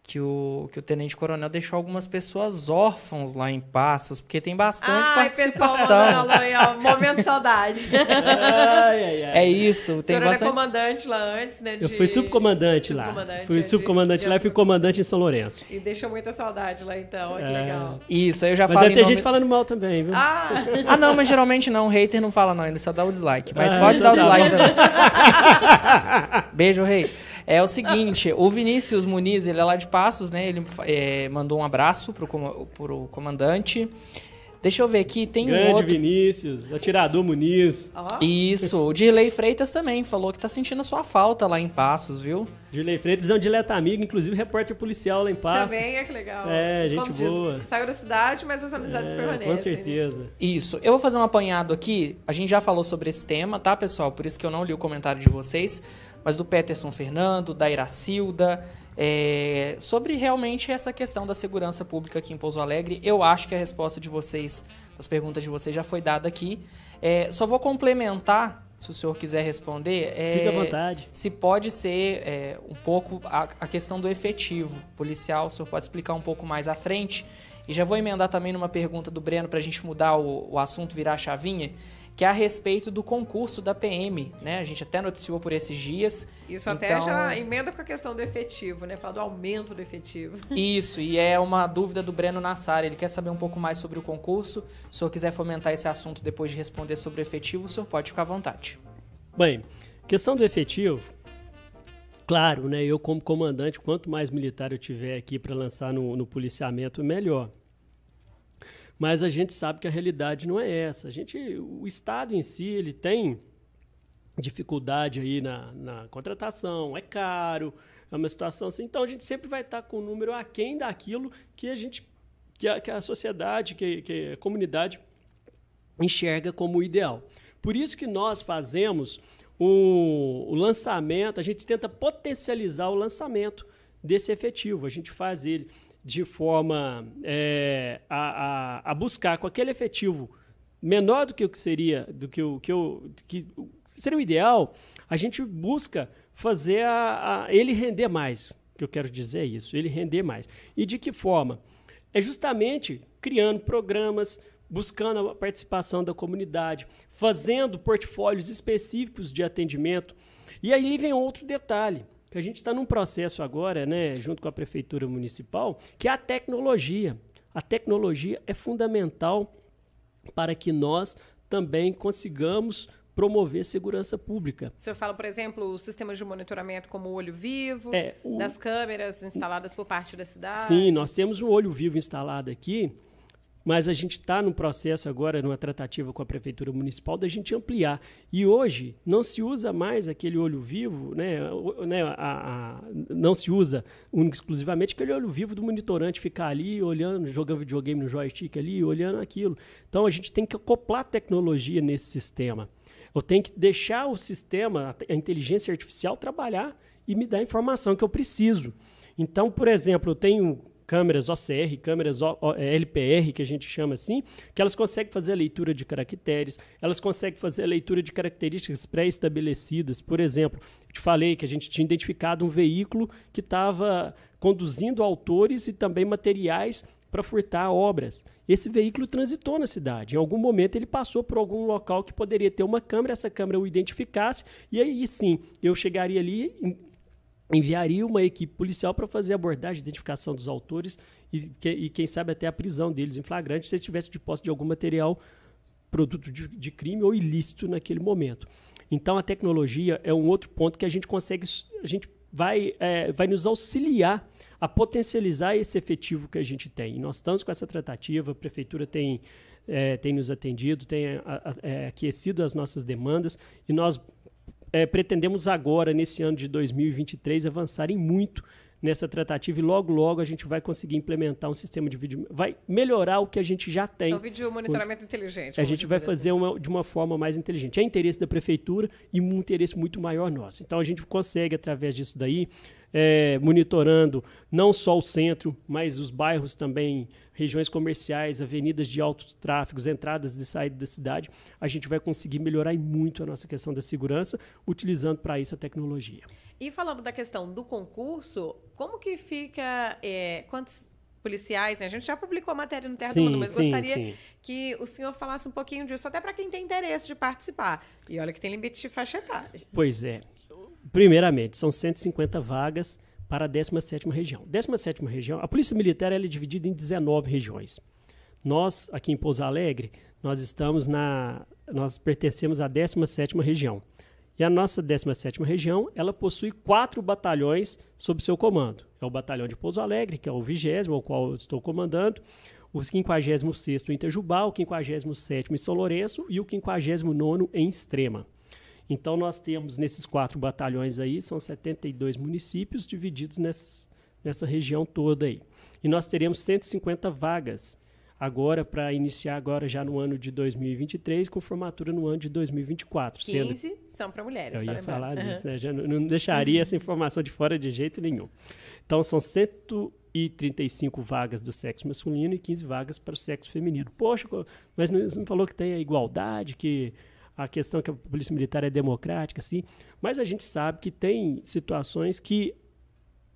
que o, que o Tenente Coronel deixou algumas pessoas órfãos lá em Passos, porque tem bastante ai, participação. Pessoal, mandando aí, ó, momento saudade. ai, ai, ai. É isso. Tem bastante... era comandante lá antes, né? De... Eu fui subcomandante lá. Fui é, subcomandante de... lá e fui comandante em São Lourenço. E deixa muita saudade lá então, olha que é... legal. Isso, aí eu já mas falo deve ter nome... gente falando mal também, viu? Ah. ah, não, mas geralmente não, o hater não fala não, ele só dá o dislike. Mas ah, pode dar o tá dislike também. Beijo, rei. É o seguinte, o Vinícius Muniz, ele é lá de Passos, né? Ele é, mandou um abraço pro, pro comandante. Deixa eu ver aqui, tem Grande um outro. Vinícius, atirador Muniz. Oh. Isso, o Dirley Freitas também falou que tá sentindo a sua falta lá em Passos, viu? Dirley Freitas é um dileto amigo, inclusive repórter policial lá em Passos. Também é que legal. É, gente Como boa. Diz, saiu da cidade, mas as amizades é, permanecem. Com certeza. Né? Isso. Eu vou fazer um apanhado aqui. A gente já falou sobre esse tema, tá, pessoal? Por isso que eu não li o comentário de vocês. Mas do Peterson Fernando, da Iracilda, é, sobre realmente essa questão da segurança pública aqui em Pouso Alegre. Eu acho que a resposta de vocês, as perguntas de vocês já foi dada aqui. É, só vou complementar, se o senhor quiser responder. É, Fique à vontade. Se pode ser é, um pouco a, a, questão do efetivo policial, o senhor pode explicar um pouco mais à frente. E já vou emendar também numa pergunta do Breno para a gente mudar o, o assunto, virar a chavinha que é a respeito do concurso da PM, né? A gente até noticiou por esses dias. Isso então... até já emenda com a questão do efetivo, né? Fala do aumento do efetivo. Isso, e é uma dúvida do Breno Nassar. Ele quer saber um pouco mais sobre o concurso. Se o senhor quiser fomentar esse assunto depois de responder sobre o efetivo, o senhor pode ficar à vontade. Bem, questão do efetivo, claro, né? Eu como comandante, quanto mais militar eu tiver aqui para lançar no, no policiamento, melhor. Mas a gente sabe que a realidade não é essa. A gente, o Estado em si, ele tem dificuldade aí na, na contratação, é caro, é uma situação assim. Então a gente sempre vai estar com um número aquém daquilo que a gente, que a, que a sociedade, que, que a comunidade enxerga como ideal. Por isso que nós fazemos o, o lançamento, a gente tenta potencializar o lançamento desse efetivo. A gente faz ele de forma é, a, a, a, buscar com aquele efetivo menor do que o que seria, do que o que, eu, que seria o ideal, a gente busca fazer a, a, ele render mais. O que eu quero dizer é isso, ele render mais. E de que forma? É justamente criando programas, buscando a participação da comunidade, fazendo portfólios específicos de atendimento. E aí vem outro detalhe que a gente está num processo agora, né, junto com a prefeitura municipal, que é a tecnologia. A tecnologia é fundamental para que nós também consigamos promover segurança pública. O senhor fala, por exemplo, os sistemas de monitoramento como o Olho Vivo, é, o... das câmeras instaladas por parte da cidade? Sim, nós temos o Olho Vivo instalado aqui, mas a gente está num processo agora, numa tratativa com a Prefeitura Municipal, da gente ampliar. E hoje não se usa mais aquele olho vivo, né, né a, a, não se usa único, exclusivamente aquele olho vivo do monitorante ficar ali olhando, jogando videogame no joystick ali, olhando aquilo. Então a gente tem que acoplar tecnologia nesse sistema. Eu tenho que deixar o sistema, a inteligência artificial, trabalhar e me dar a informação que eu preciso. Então, por exemplo, eu tenho câmeras OCR, câmeras LPR, que a gente chama assim, que elas conseguem fazer a leitura de caracteres, elas conseguem fazer a leitura de características pré-estabelecidas. Por exemplo, eu te falei que a gente tinha identificado um veículo que estava conduzindo autores e também materiais para furtar obras. Esse veículo transitou na cidade. Em algum momento ele passou por algum local que poderia ter uma câmera, essa câmera o identificasse, e aí sim eu chegaria ali, enviaria uma equipe policial para fazer abordagem, identificação dos autores e, que, e, quem sabe até a prisão deles em flagrante se estivesse de posse de algum material produto de, de, crime ou ilícito naquele momento. Então a tecnologia é um outro ponto que a gente consegue, a gente vai, é, vai nos auxiliar a potencializar esse efetivo que a gente tem. E nós estamos com essa tratativa, a prefeitura tem, é, tem nos atendido, tem é, aquecido as nossas demandas e nós é, pretendemos agora, nesse ano de 2023, avançarem muito nessa tratativa e logo, logo a gente vai conseguir implementar um sistema de vídeo, vai melhorar o que a gente já tem. É o vídeo monitoramento inteligente. A gente vai fazer assim. uma, de uma forma mais inteligente. É interesse da prefeitura e um interesse muito maior nosso. Então a gente consegue, através disso daí, é, monitorando não só o centro, mas os bairros também, regiões comerciais, avenidas de altos tráfegos, entradas e saídas da cidade, a gente vai conseguir melhorar muito a nossa questão da segurança, utilizando para isso a tecnologia. E falando da questão do concurso, como que fica, é, quantos policiais, né? A gente já publicou a matéria no Terra sim, do Mundo, mas sim, gostaria sim. que o senhor falasse um pouquinho disso, até para quem tem interesse de participar. E olha que tem limite de faixa etária. Pois é. Primeiramente, são 150 vagas para a 17ª região. 17ª região, a Polícia Militar é dividida em 19 regiões. Nós, aqui em Pouso Alegre, nós estamos na nós pertencemos à 17ª região. E a nossa 17ª região, ela possui quatro batalhões sob seu comando. É o batalhão de Pouso Alegre, que é o 20 o qual estou comandando, o 56º em Itajubá, o 57º em São Lourenço e o 59º em Extrema. Então nós temos nesses quatro batalhões aí, são 72 municípios divididos nessas, nessa região toda aí. E nós teremos 150 vagas agora para iniciar agora já no ano de 2023 com formatura no ano de 2024. 15 sendo... são para mulheres. Eu ia falar uhum. disso, né? Já não, deixaria essa informação de fora de jeito nenhum. Então são 135 vagas do sexo masculino e 15 vagas para o sexo feminino. Poxa, mas não, não falou que tem a igualdade, que a questão que a polícia militar é democrática, assim, mas a gente sabe que tem situações que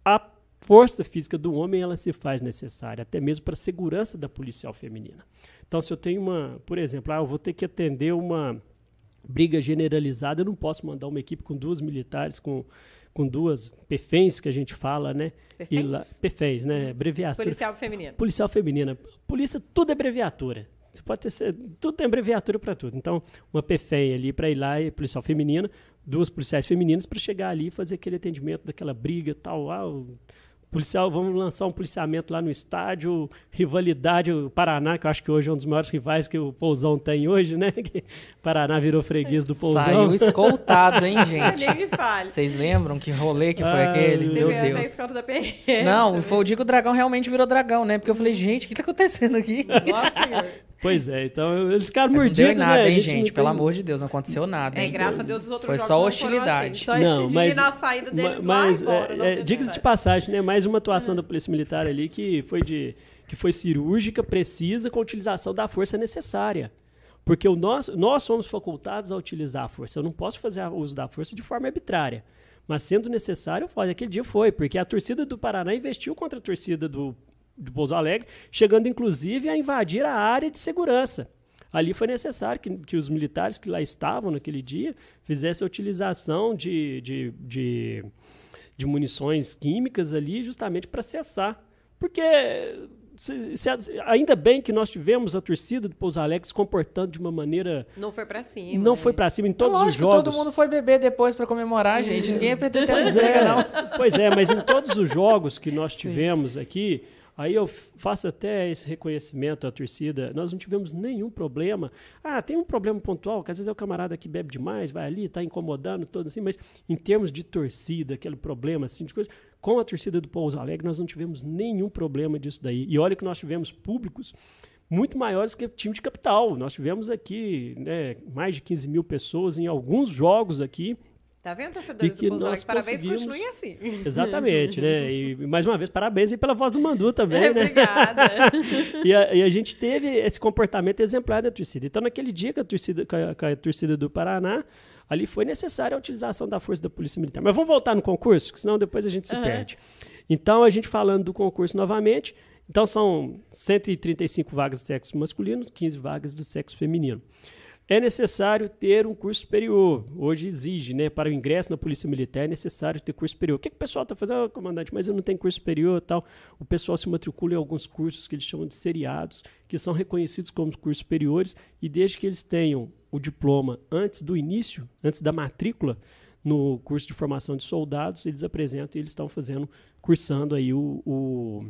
a força física do homem ela se faz necessária, até mesmo para a segurança da policial feminina. Então, se eu tenho uma, por exemplo, ah, eu vou ter que atender uma briga generalizada, eu não posso mandar uma equipe com duas militares, com, com duas PFENs, que a gente fala, né? PFENs? né? Abreviatura. Policial feminina. Policial feminina. Polícia, tudo é abreviatura. Você pode ter, tudo tem abreviatura para tudo. Então, uma PFEM ali para ir lá, e policial feminina, duas policiais femininas para chegar ali e fazer aquele atendimento daquela briga tal. Ah, policial, vamos lançar um policiamento lá no estádio, rivalidade, o Paraná, que eu acho que hoje é um dos maiores rivais que o Pousão tem hoje, né? Que Paraná virou freguês do Pousão. Saiu escoltado, hein, gente? Nem me fale. Vocês lembram que rolê que foi ah, aquele? Meu Deus. Da Não, foi o dia que o dragão realmente virou dragão, né? Porque eu falei, gente, o que tá acontecendo aqui? Nossa, Pois é, então eles ficaram mordidos, não deu nada, né? hein, gente? Tem... Pelo amor de Deus, não aconteceu nada. É, graças a Deus os outros Foi jogos só hostilidade. Assim. Só não, esse mas, na saída deles mas, lá embora, é, é, Diga-se de passagem, né? Mais uma atuação da Polícia Militar ali que foi, de, que foi cirúrgica, precisa, com a utilização da força necessária. Porque o nós, nós somos facultados a utilizar a força. Eu não posso fazer uso da força de forma arbitrária. Mas sendo necessário, pode. Aquele dia foi, porque a torcida do Paraná investiu contra a torcida do, do Pouso Alegre, chegando inclusive a invadir a área de segurança ali foi necessário que, que os militares que lá estavam naquele dia fizessem a utilização de, de, de, de munições químicas ali justamente para cessar. Porque se, se, ainda bem que nós tivemos a torcida do Pouso Alegre se comportando de uma maneira. Não foi para cima. Não né? foi para cima em todos os jogos. todo mundo foi beber depois para comemorar, gente. Ninguém ia perder pois é, não. Pois é, mas em todos os jogos que nós tivemos Sim. aqui, Aí eu faço até esse reconhecimento à torcida. Nós não tivemos nenhum problema. Ah, tem um problema pontual, que às vezes é o camarada que bebe demais, vai ali, está incomodando todo assim, mas em termos de torcida, aquele problema assim, de coisa, com a torcida do Pouso Alegre, nós não tivemos nenhum problema disso daí. E olha que nós tivemos públicos muito maiores que o time de capital. Nós tivemos aqui né, mais de 15 mil pessoas em alguns jogos aqui Tá vendo, torcedores do Pouso Alegre? Parabéns, continue assim. Exatamente, né? E mais uma vez, parabéns aí pela voz do Mandu também, é, né? Obrigada. e, a, e, a, gente teve esse comportamento exemplar da torcida. Então, naquele dia que a torcida, a, a torcida do Paraná, ali foi necessária a utilização da força da Polícia Militar. Mas vamos voltar no concurso, senão depois a gente se uhum. perde. Então, a gente falando do concurso novamente, então são 135 vagas do sexo masculino, 15 vagas do sexo feminino é necessário ter um curso superior. Hoje exige, né? Para o ingresso na Polícia Militar é necessário ter curso superior. O que, que o pessoal está fazendo? Ah, comandante, mas eu não tenho curso superior tal. O pessoal se matricula em alguns cursos que eles chamam de seriados, que são reconhecidos como cursos superiores, e desde que eles tenham o diploma antes do início, antes da matrícula, no curso de formação de soldados, eles apresentam e eles estão fazendo, cursando aí o, o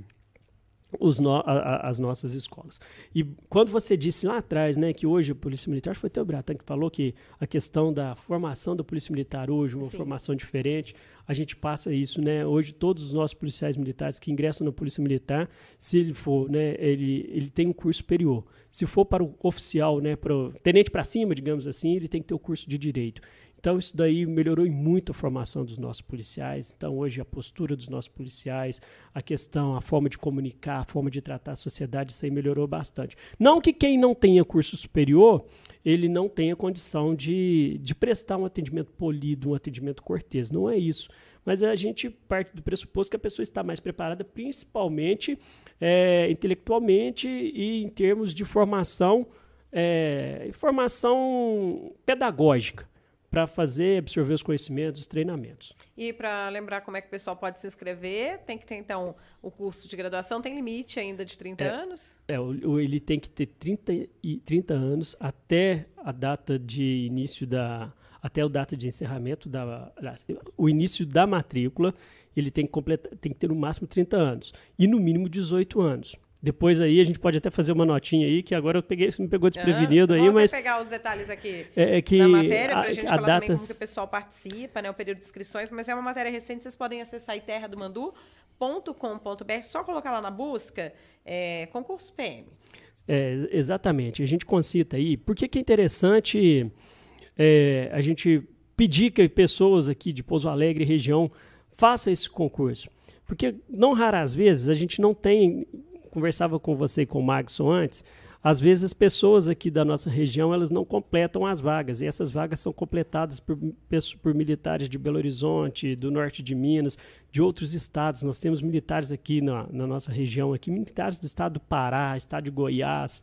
no, a, as nossas escolas. E quando você disse lá atrás, né, que hoje a Polícia Militar, foi até o Bratan que falou que a questão da formação da Polícia Militar hoje, uma Sim. formação diferente, a gente passa isso, né? Hoje todos os nossos policiais militares que ingressam na Polícia Militar, se ele for, né, ele, ele tem um curso superior. Se for para o oficial, né, para o tenente para cima, digamos assim, ele tem que ter o curso de direito. Então, isso daí melhorou muito a formação dos nossos policiais. Então, hoje, a postura dos nossos policiais, a questão, a forma de comunicar, a forma de tratar a sociedade, isso aí melhorou bastante. Não que quem não tenha curso superior, ele não tenha condição de, de prestar um atendimento polido, um atendimento cortês. Não é isso. Mas a gente parte do pressuposto que a pessoa está mais preparada, principalmente é, intelectualmente e em termos de formação, é, formação pedagógica para fazer, absorver os conhecimentos, os treinamentos. E para lembrar como é que o pessoal pode se inscrever, tem que ter, então, o curso de graduação, tem limite ainda de 30 é, anos? É, ele tem que ter 30, e, 30 anos até a data de início da até o data de encerramento da o início da matrícula, ele tem que completar, tem que ter no máximo 30 anos e no mínimo 18 anos. Depois aí a gente pode até fazer uma notinha aí, que agora eu peguei, me pegou desprevenido ah, aí, mas... pegar os detalhes aqui é, é que na matéria, pra a, gente a falar datas... também como que o pessoal participa, né, o período de inscrições, mas é uma matéria recente, vocês podem acessar aí terradomandu.com.br, só colocar lá na busca, é, concurso PM. É, exatamente, a gente concita aí, por que que é interessante é, a gente pedir que pessoas aqui de Pouso Alegre região façam esse concurso? Porque não raras vezes a gente não tem conversava com você e com o Magson antes, às vezes as pessoas aqui da nossa região elas não completam as vagas e essas vagas são completadas por, por militares de Belo Horizonte, do norte de Minas, de outros estados. Nós temos militares aqui na, na nossa região, aqui militares do estado do Pará, estado de Goiás,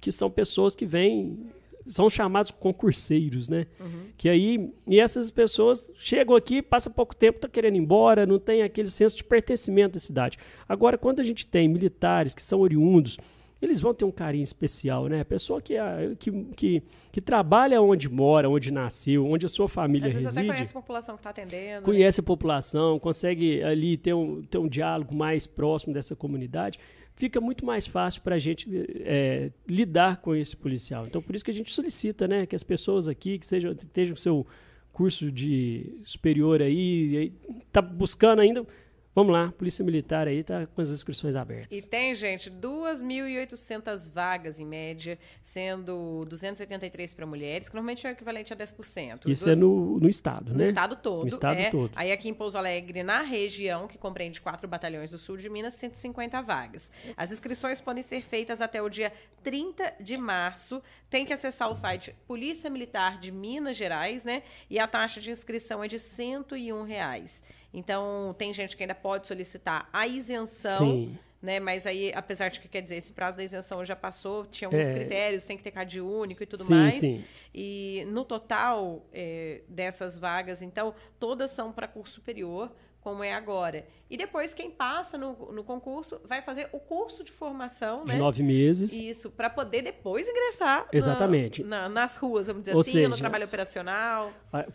que são pessoas que vêm são chamados concurseiros, né? Uhum. Que aí, e essas pessoas chegam aqui, passa pouco tempo, tá querendo ir embora, não tem aquele senso de pertencimento à cidade. Agora, quando a gente tem militares que são oriundos, eles vão ter um carinho especial, né? A pessoa que, é, que, que, que, trabalha onde mora, onde nasceu, onde a sua família Às reside. Até conhece a população que está atendendo. Né? Conhece né? a população, consegue ali ter um, ter um diálogo mais próximo dessa comunidade fica muito mais fácil para a gente é, lidar com esse policial. Então, por isso que a gente solicita, né, que as pessoas aqui que estejam seu curso de superior aí, está buscando ainda Vamos lá, Polícia Militar aí está com as inscrições abertas. E tem, gente, 2.800 vagas em média, sendo 283 para mulheres, que normalmente é o equivalente a 10%. Isso Duas... é no, no estado, no né? No estado todo. No estado é. todo. Aí aqui em Pouso Alegre, na região, que compreende quatro batalhões do sul de Minas, 150 vagas. As inscrições podem ser feitas até o dia 30 de março. Tem que acessar o site Polícia Militar de Minas Gerais, né? E a taxa de inscrição é de 101 reais. Então, tem gente que ainda pode solicitar a isenção. Sim. Né? Mas aí, apesar de que quer dizer, esse prazo da isenção já passou, tinha alguns é. critérios, tem que ter CAD único e tudo sim, mais. Sim. E no total é, dessas vagas, então, todas são para curso superior, como é agora. E depois, quem passa no, no concurso vai fazer o curso de formação, de né? nove meses. Isso, para poder depois ingressar Exatamente. Na, na, nas ruas, vamos dizer Ou assim, seja, no trabalho operacional.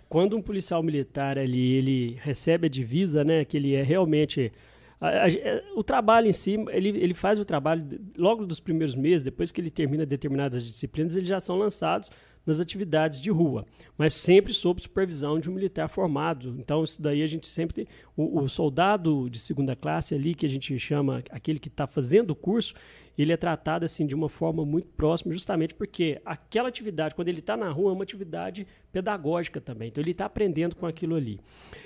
Quando um policial militar ali, ele recebe a divisa, né? Que ele é realmente... A, a, é, o trabalho em si, ele, ele faz o trabalho logo dos primeiros meses, depois que ele termina determinadas disciplinas, eles já são lançados nas atividades de rua, mas sempre sob supervisão de um militar formado. Então, isso daí a gente sempre. O, o soldado de segunda classe ali, que a gente chama aquele que está fazendo o curso, ele é tratado assim de uma forma muito próxima, justamente porque aquela atividade, quando ele está na rua, é uma atividade pedagógica também. Então, ele está aprendendo com aquilo ali.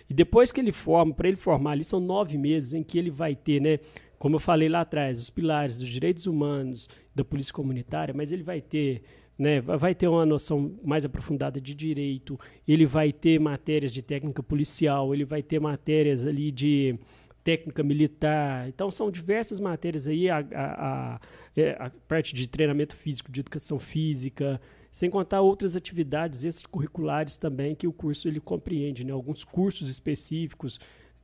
E depois que ele forma, para ele formar ali, são nove meses em que ele vai ter, né? Como eu falei lá atrás, os pilares dos direitos humanos, da polícia comunitária, mas ele vai ter né, vai ter uma noção mais aprofundada de direito, ele vai ter matérias de técnica policial, ele vai ter matérias ali de técnica militar. Então, são diversas matérias aí, a, a, a, é, a parte de treinamento físico, de educação física, sem contar outras atividades extracurriculares também que o curso ele compreende, né? alguns cursos específicos,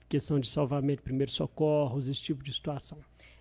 questão de salvamento, primeiros socorros, esse tipo de situação.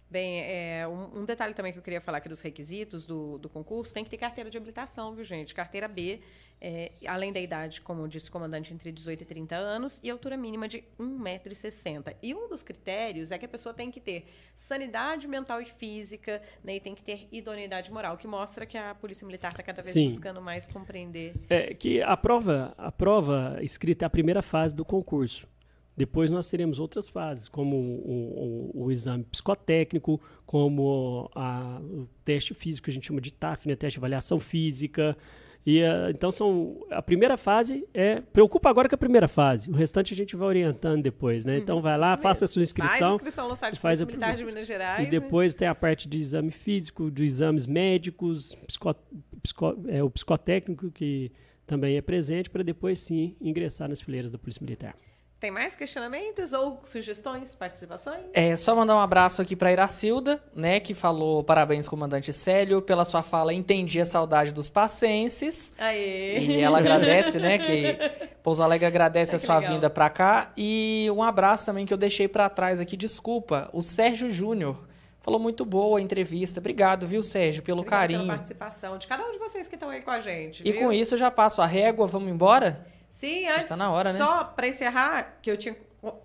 Bem, é, um, um, detalhe também que eu queria falar aqui dos requisitos do, do concurso, tem que ter carteira de habilitação, viu, gente? Carteira B, é, além da idade, como disse o comandante, entre 18 e 30 anos, e altura mínima de 1,60m. E um dos critérios é que a pessoa tem que ter sanidade mental e física, né, e tem que ter idoneidade moral, que mostra que a Polícia Militar está cada vez Sim. buscando mais compreender. É que a prova, a prova escrita é a primeira fase do concurso. Depois nós teremos outras fases, como o, o, o exame psicotécnico, como a, o teste físico, que a gente chama de TAF, né, teste de avaliação física. E, uh, então são a primeira fase é preocupa agora com a primeira fase. O restante a gente vai orientando depois, né? Então vai lá, faça a sua inscrição. Faz inscrição no site faz a, Militar de Minas Gerais. E né? depois né? tem a parte de exame físico, de exames médicos, psico, psico, é, o psicotécnico que também é presente para depois sim ingressar nas fileiras da Polícia Militar. Tem mais questionamentos ou sugestões, participações? É só mandar um abraço aqui para Iracilda, né, que falou parabéns comandante Célio pela sua fala, entendi a saudade dos pacenses. Aê. E ela agradece, né, que Pouso Alegre agradece é a sua legal. vinda para cá e um abraço também que eu deixei para trás aqui, desculpa, o Sérgio Júnior Falou muito boa a entrevista. Obrigado, viu, Sérgio, pelo Obrigada carinho. pela participação de cada um de vocês que estão aí com a gente. E viu? com isso eu já passo a régua, vamos embora? Sim, antes, tá na hora, né? só para encerrar, que eu tinha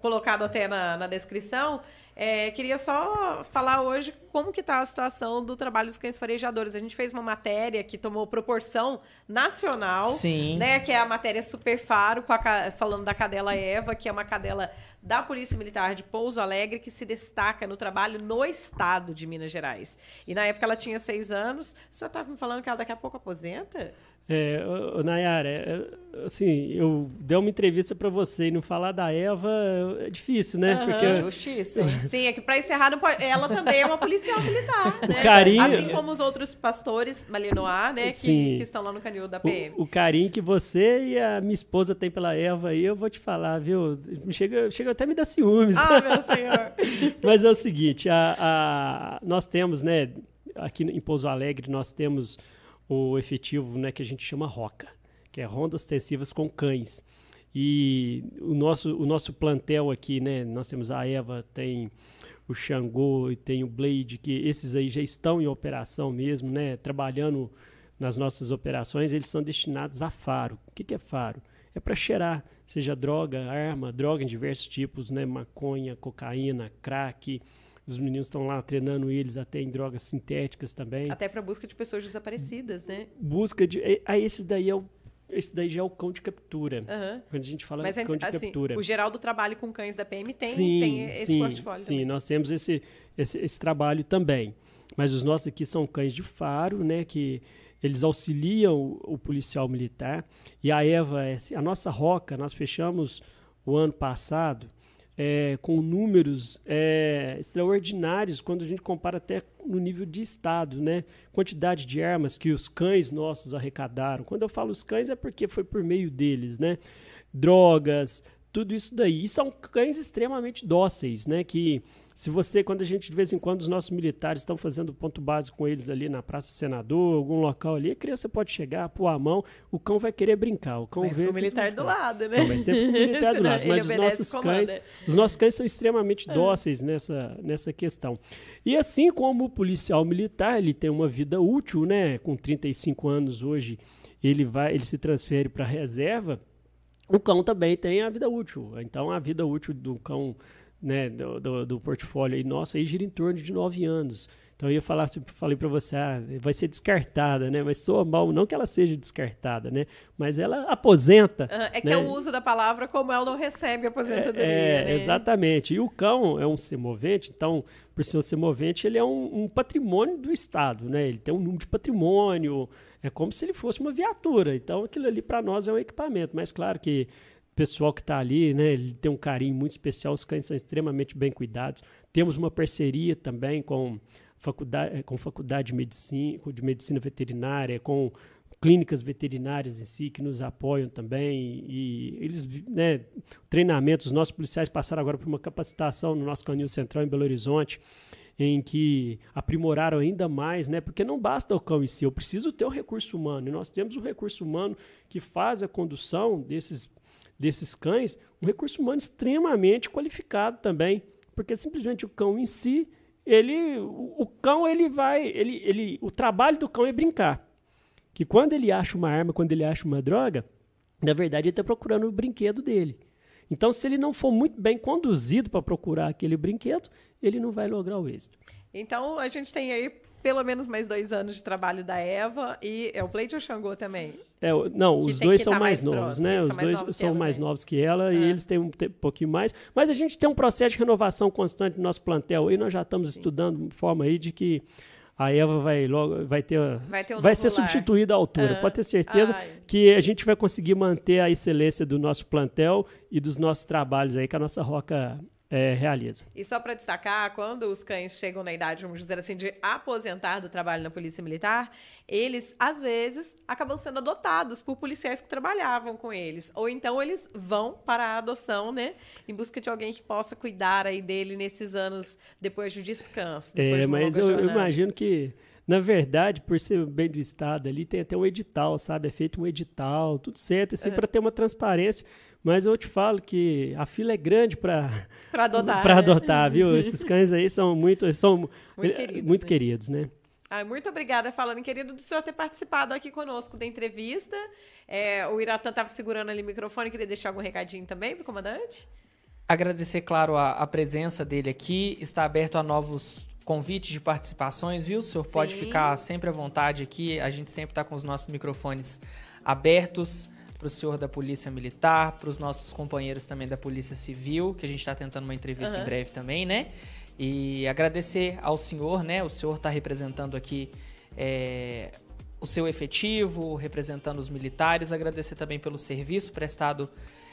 colocado até na, na descrição, é, queria só falar hoje como que está a situação do trabalho dos cães farejadores. A gente fez uma matéria que tomou proporção nacional, Sim. né? Que é a matéria Super Faro, a, falando da cadela Eva, que é uma cadela da Polícia Militar de Pouso Alegre que se destaca no trabalho no estado de Minas Gerais. E na época ela tinha seis anos. O senhor estava me falando que ela daqui a pouco aposenta? É, Nayara, é, assim, eu dei uma entrevista para você e não falar da Eva é difícil, né? Uhum. Porque justiça. Sim, é que para encerrar, pode... ela também é uma policial militar, né? O carinho... Assim como os outros pastores Malinois, né, que, que, estão lá no canil da PM. O, o, carinho que você e a minha esposa têm pela Eva aí, eu vou te falar, viu? Chega, chega até me dar ciúmes. Ah, meu senhor. Mas é o seguinte, a, a, nós temos, né, aqui em Pouso Alegre, nós temos o efetivo né, que a gente chama ROCA, que é Rondas Ostensivas com Cães. E o nosso, o nosso plantel aqui, né, nós temos a Eva, tem o Xangô e tem o Blade, que esses aí já estão em operação mesmo, né, trabalhando nas nossas operações, eles são destinados a faro. O que, que é faro? É para cheirar, seja droga, arma, droga em diversos tipos, né, maconha, cocaína, crack, os meninos estão lá treinando eles até em drogas sintéticas também. Até para busca de pessoas desaparecidas, né? Busca de. É, esse daí é o esse daí já é o cão de captura. Uhum. Quando a gente fala Mas, de cão de assim, captura. O geral do trabalho com cães da PM tem, sim, tem esse sim, portfólio. Sim, também. nós temos esse, esse, esse, trabalho também. Mas os nossos aqui são cães de faro, né? Que eles auxiliam o, o policial militar. E a Eva, a nossa roca, nós fechamos o ano passado é, com números é, extraordinários quando a gente compara até no nível de estado, né? Quantidade de armas que os cães nossos arrecadaram. Quando eu falo os cães é porque foi por meio deles, né? Drogas, tudo isso daí. E são cães extremamente dóceis, né? Que se você, quando a gente, de vez em quando, os nossos militares estão fazendo ponto base com eles ali na Praça Senador, algum local ali, a criança pode chegar, pôr a mão, o cão vai querer brincar. O cão mas vê com o militar do lado, né? Não, vai ser com o militar do lado. mas os nossos cães, os nossos cães são extremamente é. dóceis nessa, nessa questão. E assim como o policial militar, ele tem uma vida útil, né? Com 35 anos hoje, ele vai, ele se transfere para a reserva. O cão também tem a vida útil. Então, a vida útil do cão né, do, do, do, portfólio aí nosso aí gira em torno de nove anos. Então eu ia falar, falei para você, ah, vai ser descartada, né? Mas soa mal, não que ela seja descartada, né? Mas ela aposenta. é que né? é o uso da palavra como ela não recebe aposentadoria. É, é né? exatamente. E o cão é um semovente, então, por ser um semovente, ele é um, um patrimônio do Estado, né? Ele tem um número de patrimônio, é como se ele fosse uma viatura. Então aquilo ali para nós é um equipamento. Mas claro que pessoal que está ali, né, ele tem um carinho muito especial, os cães são extremamente bem cuidados. Temos uma parceria também com faculdade, com faculdade de medicina, de medicina veterinária, com clínicas veterinárias em si que nos apoiam também e eles, né, treinamentos, os nossos policiais passaram agora por uma capacitação no nosso canil central em Belo Horizonte, em que aprimoraram ainda mais, né? Porque não basta o cão em si, eu preciso ter o recurso humano. E nós temos o recurso humano que faz a condução desses desses cães um recurso humano extremamente qualificado também, porque simplesmente o cão em si, ele, o, o cão ele vai, ele, ele, o trabalho do cão é brincar. Que quando ele acha uma arma, quando ele acha uma droga, na verdade ele está procurando o brinquedo dele. Então, se ele não for muito bem conduzido para procurar aquele brinquedo, ele não vai lograr o êxito. Então, a gente tem aí pelo menos mais dois anos de trabalho da Eva e é o Pleito ou o Xangô também? É, não, os dois são tá mais, mais novos, né? Os dois novos são mais né? novos que ela e eles têm um, um, pouquinho mais. Mas a gente tem um processo de renovação constante no nosso plantel e nós já estamos Sim. estudando forma aí de que a Eva vai logo vai ter vai, ter um vai ser substituída à altura. Pode ter certeza Ai. que a gente vai conseguir manter a excelência do nosso plantel e dos nossos trabalhos aí que a nossa roca é, realiza. E só para destacar, quando os cães chegam na idade, vamos dizer assim, de aposentar do trabalho na Polícia Militar, eles, às vezes, acabam sendo adotados por policiais que trabalhavam com eles. Ou então eles vão para a adoção, né? Em busca de alguém que possa cuidar aí dele nesses anos depois do descanso. é, de mas eu, eu, imagino que Na verdade, por ser bem do Estado ali, tem até um edital, sabe? É feito um edital, tudo certo, assim, uhum. para ter uma transparência. Mas eu te falo que a fila é grande para adotar, pra né? adotar viu? Esses cães aí são muito, são muito queridos, muito né? Queridos, né? Ah, muito obrigada, falando querido, do senhor ter participado aqui conosco da entrevista. É, o Iratan estava segurando ali o microfone, queria deixar algum recadinho também para o comandante? Agradecer, claro, a, a, presença dele aqui. Está aberto a novos convites de participações, viu? O senhor Sim. pode ficar sempre à vontade aqui. A gente sempre está com os nossos microfones abertos para o senhor da Polícia Militar, para os nossos companheiros também da Polícia Civil, que a gente está tentando uma entrevista uhum. em breve também, né? E agradecer ao senhor, né? O senhor está representando aqui é, o seu efetivo, representando os militares. Agradecer também pelo serviço prestado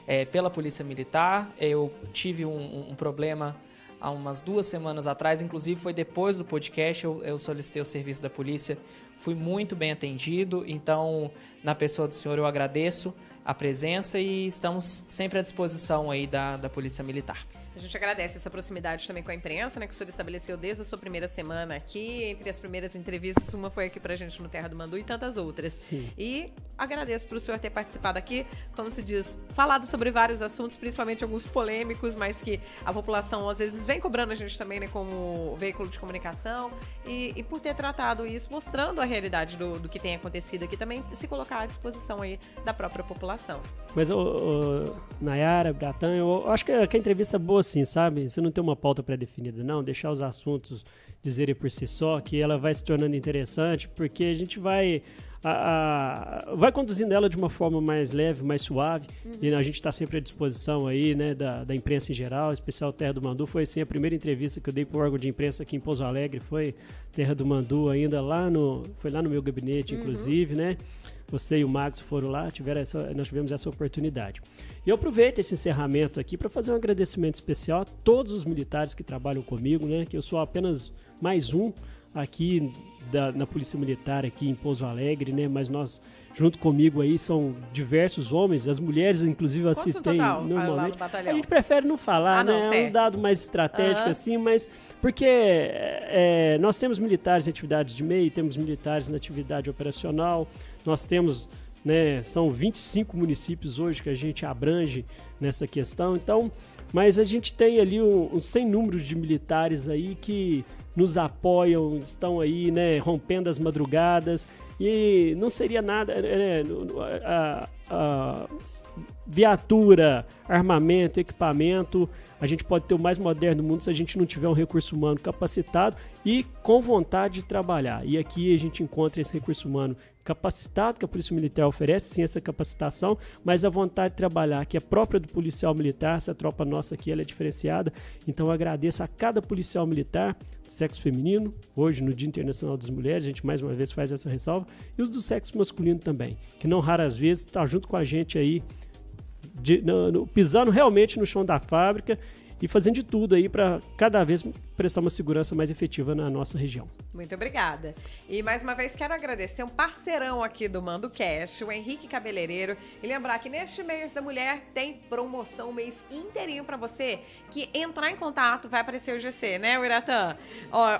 é, pela Polícia Militar. Eu tive um, um, problema há umas duas semanas atrás, inclusive foi depois do podcast, eu, eu solicitei o serviço da polícia, fui muito bem atendido, então, na pessoa do senhor, eu agradeço a presença e estamos sempre à disposição aí da, da Polícia Militar. A gente agradece essa proximidade também com a imprensa, né, que o senhor estabeleceu desde a sua primeira semana aqui. Entre as primeiras entrevistas, uma foi aqui pra gente no Terra do Mandu e tantas outras. Sim. E agradeço para o senhor ter participado aqui, como se diz, falado sobre vários assuntos, principalmente alguns polêmicos, mas que a população às vezes vem cobrando a gente também, né, como veículo de comunicação. E, e por ter tratado isso, mostrando a realidade do, do que tem acontecido aqui, também se colocar à disposição aí da própria população. Mas, o, o Nayara, Bratan, eu acho que a, que a entrevista é boa assim, sabe? Você não tem uma pauta pré-definida, não. Deixar os assuntos dizerem por si só, que ela vai se tornando interessante, porque a gente vai. A, a, vai conduzindo ela de uma forma mais leve, mais suave. Uhum. E a gente está sempre à disposição aí, né, da, da imprensa em geral, especial Terra do Mandu. Foi assim a primeira entrevista que eu dei para o órgão de imprensa aqui em Pouso Alegre, foi Terra do Mandu, ainda lá no. Foi lá no meu gabinete, uhum. inclusive, né? Você e o Max foram lá, tiveram essa, nós tivemos essa oportunidade. E eu aproveito esse encerramento aqui para fazer um agradecimento especial a todos os militares que trabalham comigo, né? Que eu sou apenas mais um aqui da, na Polícia Militar aqui em Pouso Alegre, né? Mas nós junto comigo aí são diversos homens, as mulheres inclusive eu citei normalmente. A gente prefere não falar, ah, não, né? É um dado mais estratégico uhum. assim, mas porque é, nós temos militares em atividades de meio, temos militares na atividade operacional, nós temos né? São 25 municípios hoje que a gente abrange nessa questão. Então, mas a gente tem ali um, um sem números de militares aí que nos apoiam, estão aí, né, rompendo as madrugadas e não seria nada, né, a, a viatura, armamento, equipamento, a gente pode ter o mais moderno do mundo se a gente não tiver um recurso humano capacitado e com vontade de trabalhar. E aqui a gente encontra esse recurso humano capacitado que a Polícia Militar oferece, sim, essa capacitação, mas a vontade de trabalhar, que é própria do policial militar, essa tropa nossa aqui ela é diferenciada. Então eu agradeço a cada policial militar, sexo feminino, hoje no Dia Internacional das Mulheres, a gente mais uma vez faz essa ressalva, e os do sexo masculino também, que não raras vezes está junto com a gente aí, de, no, no, pisando realmente no chão da fábrica e fazendo de tudo aí para cada vez prestar uma segurança mais efetiva na nossa região. Muito obrigada. E mais uma vez quero agradecer um parceirão aqui do Mando Cash, o Henrique Cabeleireiro, e lembrar que neste mês da mulher tem promoção mês inteirinho para você que entrar em contato, vai aparecer o GC, né, Iratã?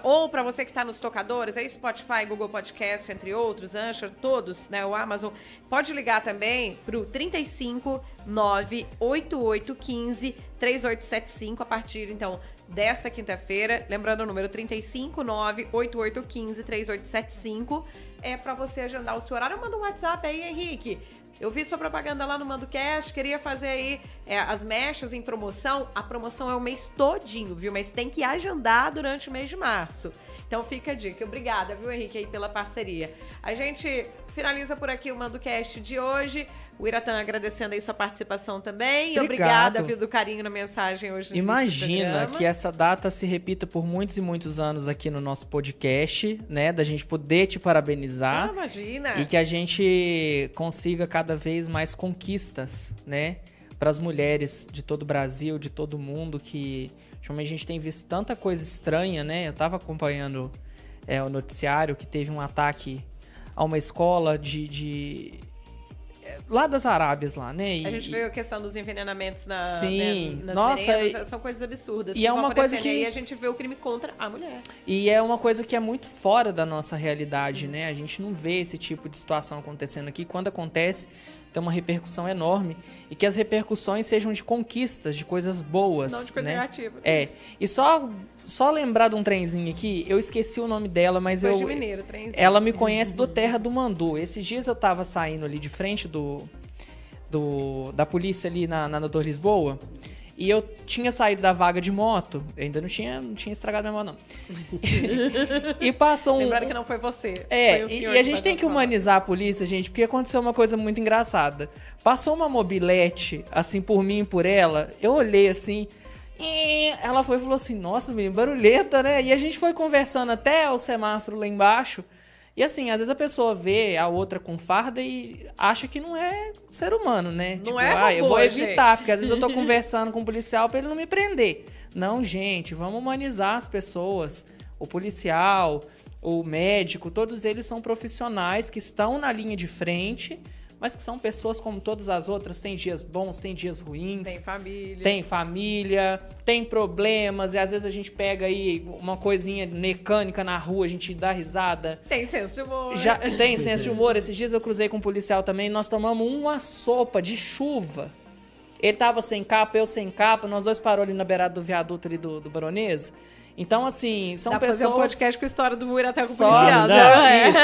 Ou para você que está nos tocadores, aí Spotify, Google Podcast, entre outros, Anchor, todos, né, o Amazon, pode ligar também pro 35 98815 3875 a partir então desta quinta-feira. Lembrando o número 359-8815-3875. É para você agendar o seu horário. Manda um WhatsApp aí, Henrique. Eu vi sua propaganda lá no Mando Cash, queria fazer aí é, as mechas em promoção. A promoção é o mês todinho, viu? Mas tem que agendar durante o mês de março. Então fica a dica. Obrigada, viu, Henrique, aí pela parceria. A gente finaliza por aqui o Mando Cast de hoje. O Iratã agradecendo aí sua participação também. Obrigado. Obrigada, viu, do carinho na mensagem hoje. Imagina que essa data se repita por muitos e muitos anos aqui no nosso podcast, né? Da gente poder te parabenizar. Ah, imagina. E que a gente consiga cada vez mais conquistas, né? Para as mulheres de todo o Brasil, de todo o mundo, que a gente tem visto tanta coisa estranha, né? Eu estava acompanhando é, o noticiário que teve um ataque a uma escola de, de lá das Arábias lá, né? E, a gente viu a questão dos envenenamentos na, sim, né, nas nossa, merendas, são coisas absurdas. E é uma coisa que e a gente vê o crime contra a mulher. E é uma coisa que é muito fora da nossa realidade, né? A gente não vê esse tipo de situação acontecendo aqui. Quando acontece, tem uma repercussão enorme e que as repercussões sejam de conquistas, de coisas boas, não de coisa né? negativa. É. E só só lembrar de um trenzinho aqui, eu esqueci o nome dela, mas Foi eu de mineiro, trenzinho. ela me conhece do Terra do Mandu. Esses dias eu tava saindo ali de frente do, do da polícia ali na, na Doutor Lisboa. E eu tinha saído da vaga de moto, eu ainda não tinha, não tinha estragado minha moto, não. e passou um. Lembrando que não foi você. É, foi e, e a gente tem que humanizar a polícia, gente, porque aconteceu uma coisa muito engraçada. Passou uma mobilete, assim, por mim e por ela, eu olhei assim. Ela foi e falou assim: Nossa, menino, barulhenta, né? E a gente foi conversando até o semáforo lá embaixo. E assim, às vezes a pessoa vê a outra com farda e acha que não é ser humano, né? Não tipo, é ah, eu vou robô, evitar, gente. porque às vezes eu tô conversando com o policial pra ele não me prender. Não, gente, vamos humanizar as pessoas. O policial, o médico, todos eles são profissionais que estão na linha de frente, mas que são pessoas como todas as outras. Tem dias bons, tem dias ruins. Tem família. Tem família, tem problemas, e às vezes a gente pega aí uma coisinha mecânica na rua, a gente dá risada. Tem senso de humor. Já tem Pois senso de é. humor. Esses dias eu cruzei com um policial também, nós tomamos uma sopa de chuva. Ele tava sem capa, eu sem capa, nós dois parou ali na beirada do viaduto ali do, do Baronesa. Então, assim, são Dá pra fazer pessoas. um podcast com a história do Muiraté com o Só, policial. sabe? É. Isso.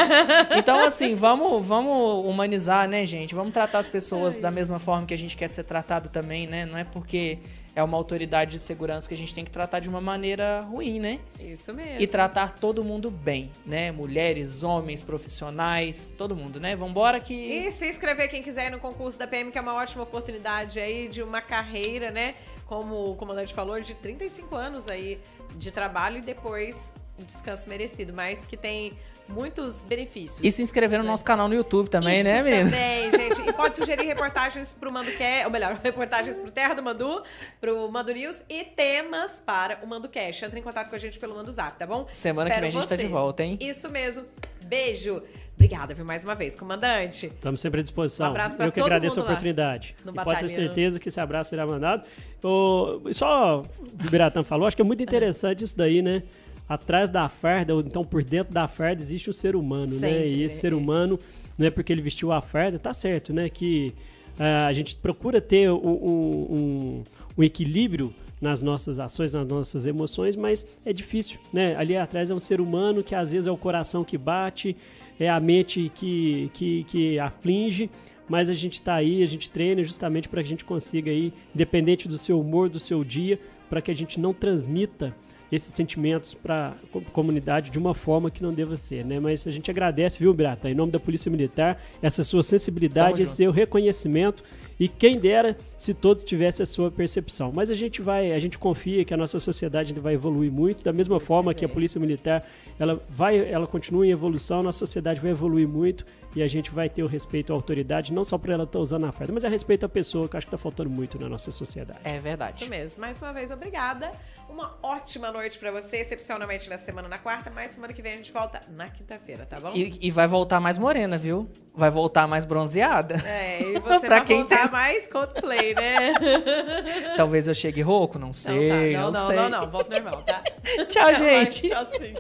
Então, assim, vamos, vamos humanizar, né, gente? Vamos tratar as pessoas da mesma forma que a gente quer ser tratado também, né? Não é porque é uma autoridade de segurança que a gente tem que tratar de uma maneira ruim, né? Isso mesmo. E tratar todo mundo bem, né? Mulheres, homens, profissionais, todo mundo, né? Vambora que. E se inscrever quem quiser no concurso da PM, que é uma ótima oportunidade aí de uma carreira, né? Como o comandante falou, de 35 anos aí de trabalho e depois um descanso merecido, mas que tem muitos benefícios. E se inscrever no nosso canal no YouTube também, Isso né, menino? Também, gente. E pode sugerir reportagens pro Manducast, ou melhor, reportagens pro Terra do Mandu, pro Mandu News e temas para o Manducast. Entre em contato com a gente pelo Mando Zap, tá bom? Semana que Espero vem a gente tá você. de volta, hein? Isso mesmo. Beijo. Obrigada, viu, mais uma vez, comandante. Estamos sempre à disposição. Um abraço pra Eu que todo agradeço a oportunidade. E pode ter certeza que esse abraço será mandado. O, só o Biratã falou, acho que é muito interessante isso daí, né? Atrás da farda, ou então por dentro da farda, existe o ser humano, né? Sempre, E esse né? ser humano, não é porque ele vestiu a farda, tá certo, né? Que ah, a gente procura ter um, um- um- um equilíbrio nas nossas ações, nas nossas emoções, mas é difícil, né? Ali atrás é um ser humano que às vezes é o coração que bate, é a mente que, que, que aflige, mas a gente está aí, a gente treina justamente para que a gente consiga aí, independente do seu humor, do seu dia, para que a gente não transmita esses sentimentos para a comunidade de uma forma que não deva ser, né? Mas a gente agradece, viu, Brata, em nome da Polícia Militar, essa sua sensibilidade, Tamo esse junto. seu reconhecimento e quem dera se todos tivessem a sua percepção. Mas a gente vai, a gente confia que a nossa sociedade vai evoluir muito, da mesma forma que a Polícia Militar, ela vai, ela continua em evolução, a nossa sociedade vai evoluir muito e a gente vai ter o respeito à autoridade, não só por ela estar usando a farda, mas a respeito à pessoa, que eu acho que está faltando muito na nossa sociedade. É verdade. Isso mesmo. Mais uma vez, obrigada. Uma ótima noite pra você, excepcionalmente na semana na quarta, mas semana que vem a gente volta na quinta-feira, tá bom? E, e vai voltar mais morena, viu? Vai voltar mais bronzeada. É, e você Pra vai quem voltar tem- mais Coldplay, né? Talvez eu chegue rouco, não sei. não, tá. não, não, sei. não, não, volta normal, tá? Tchau, gente. Tchau, sim.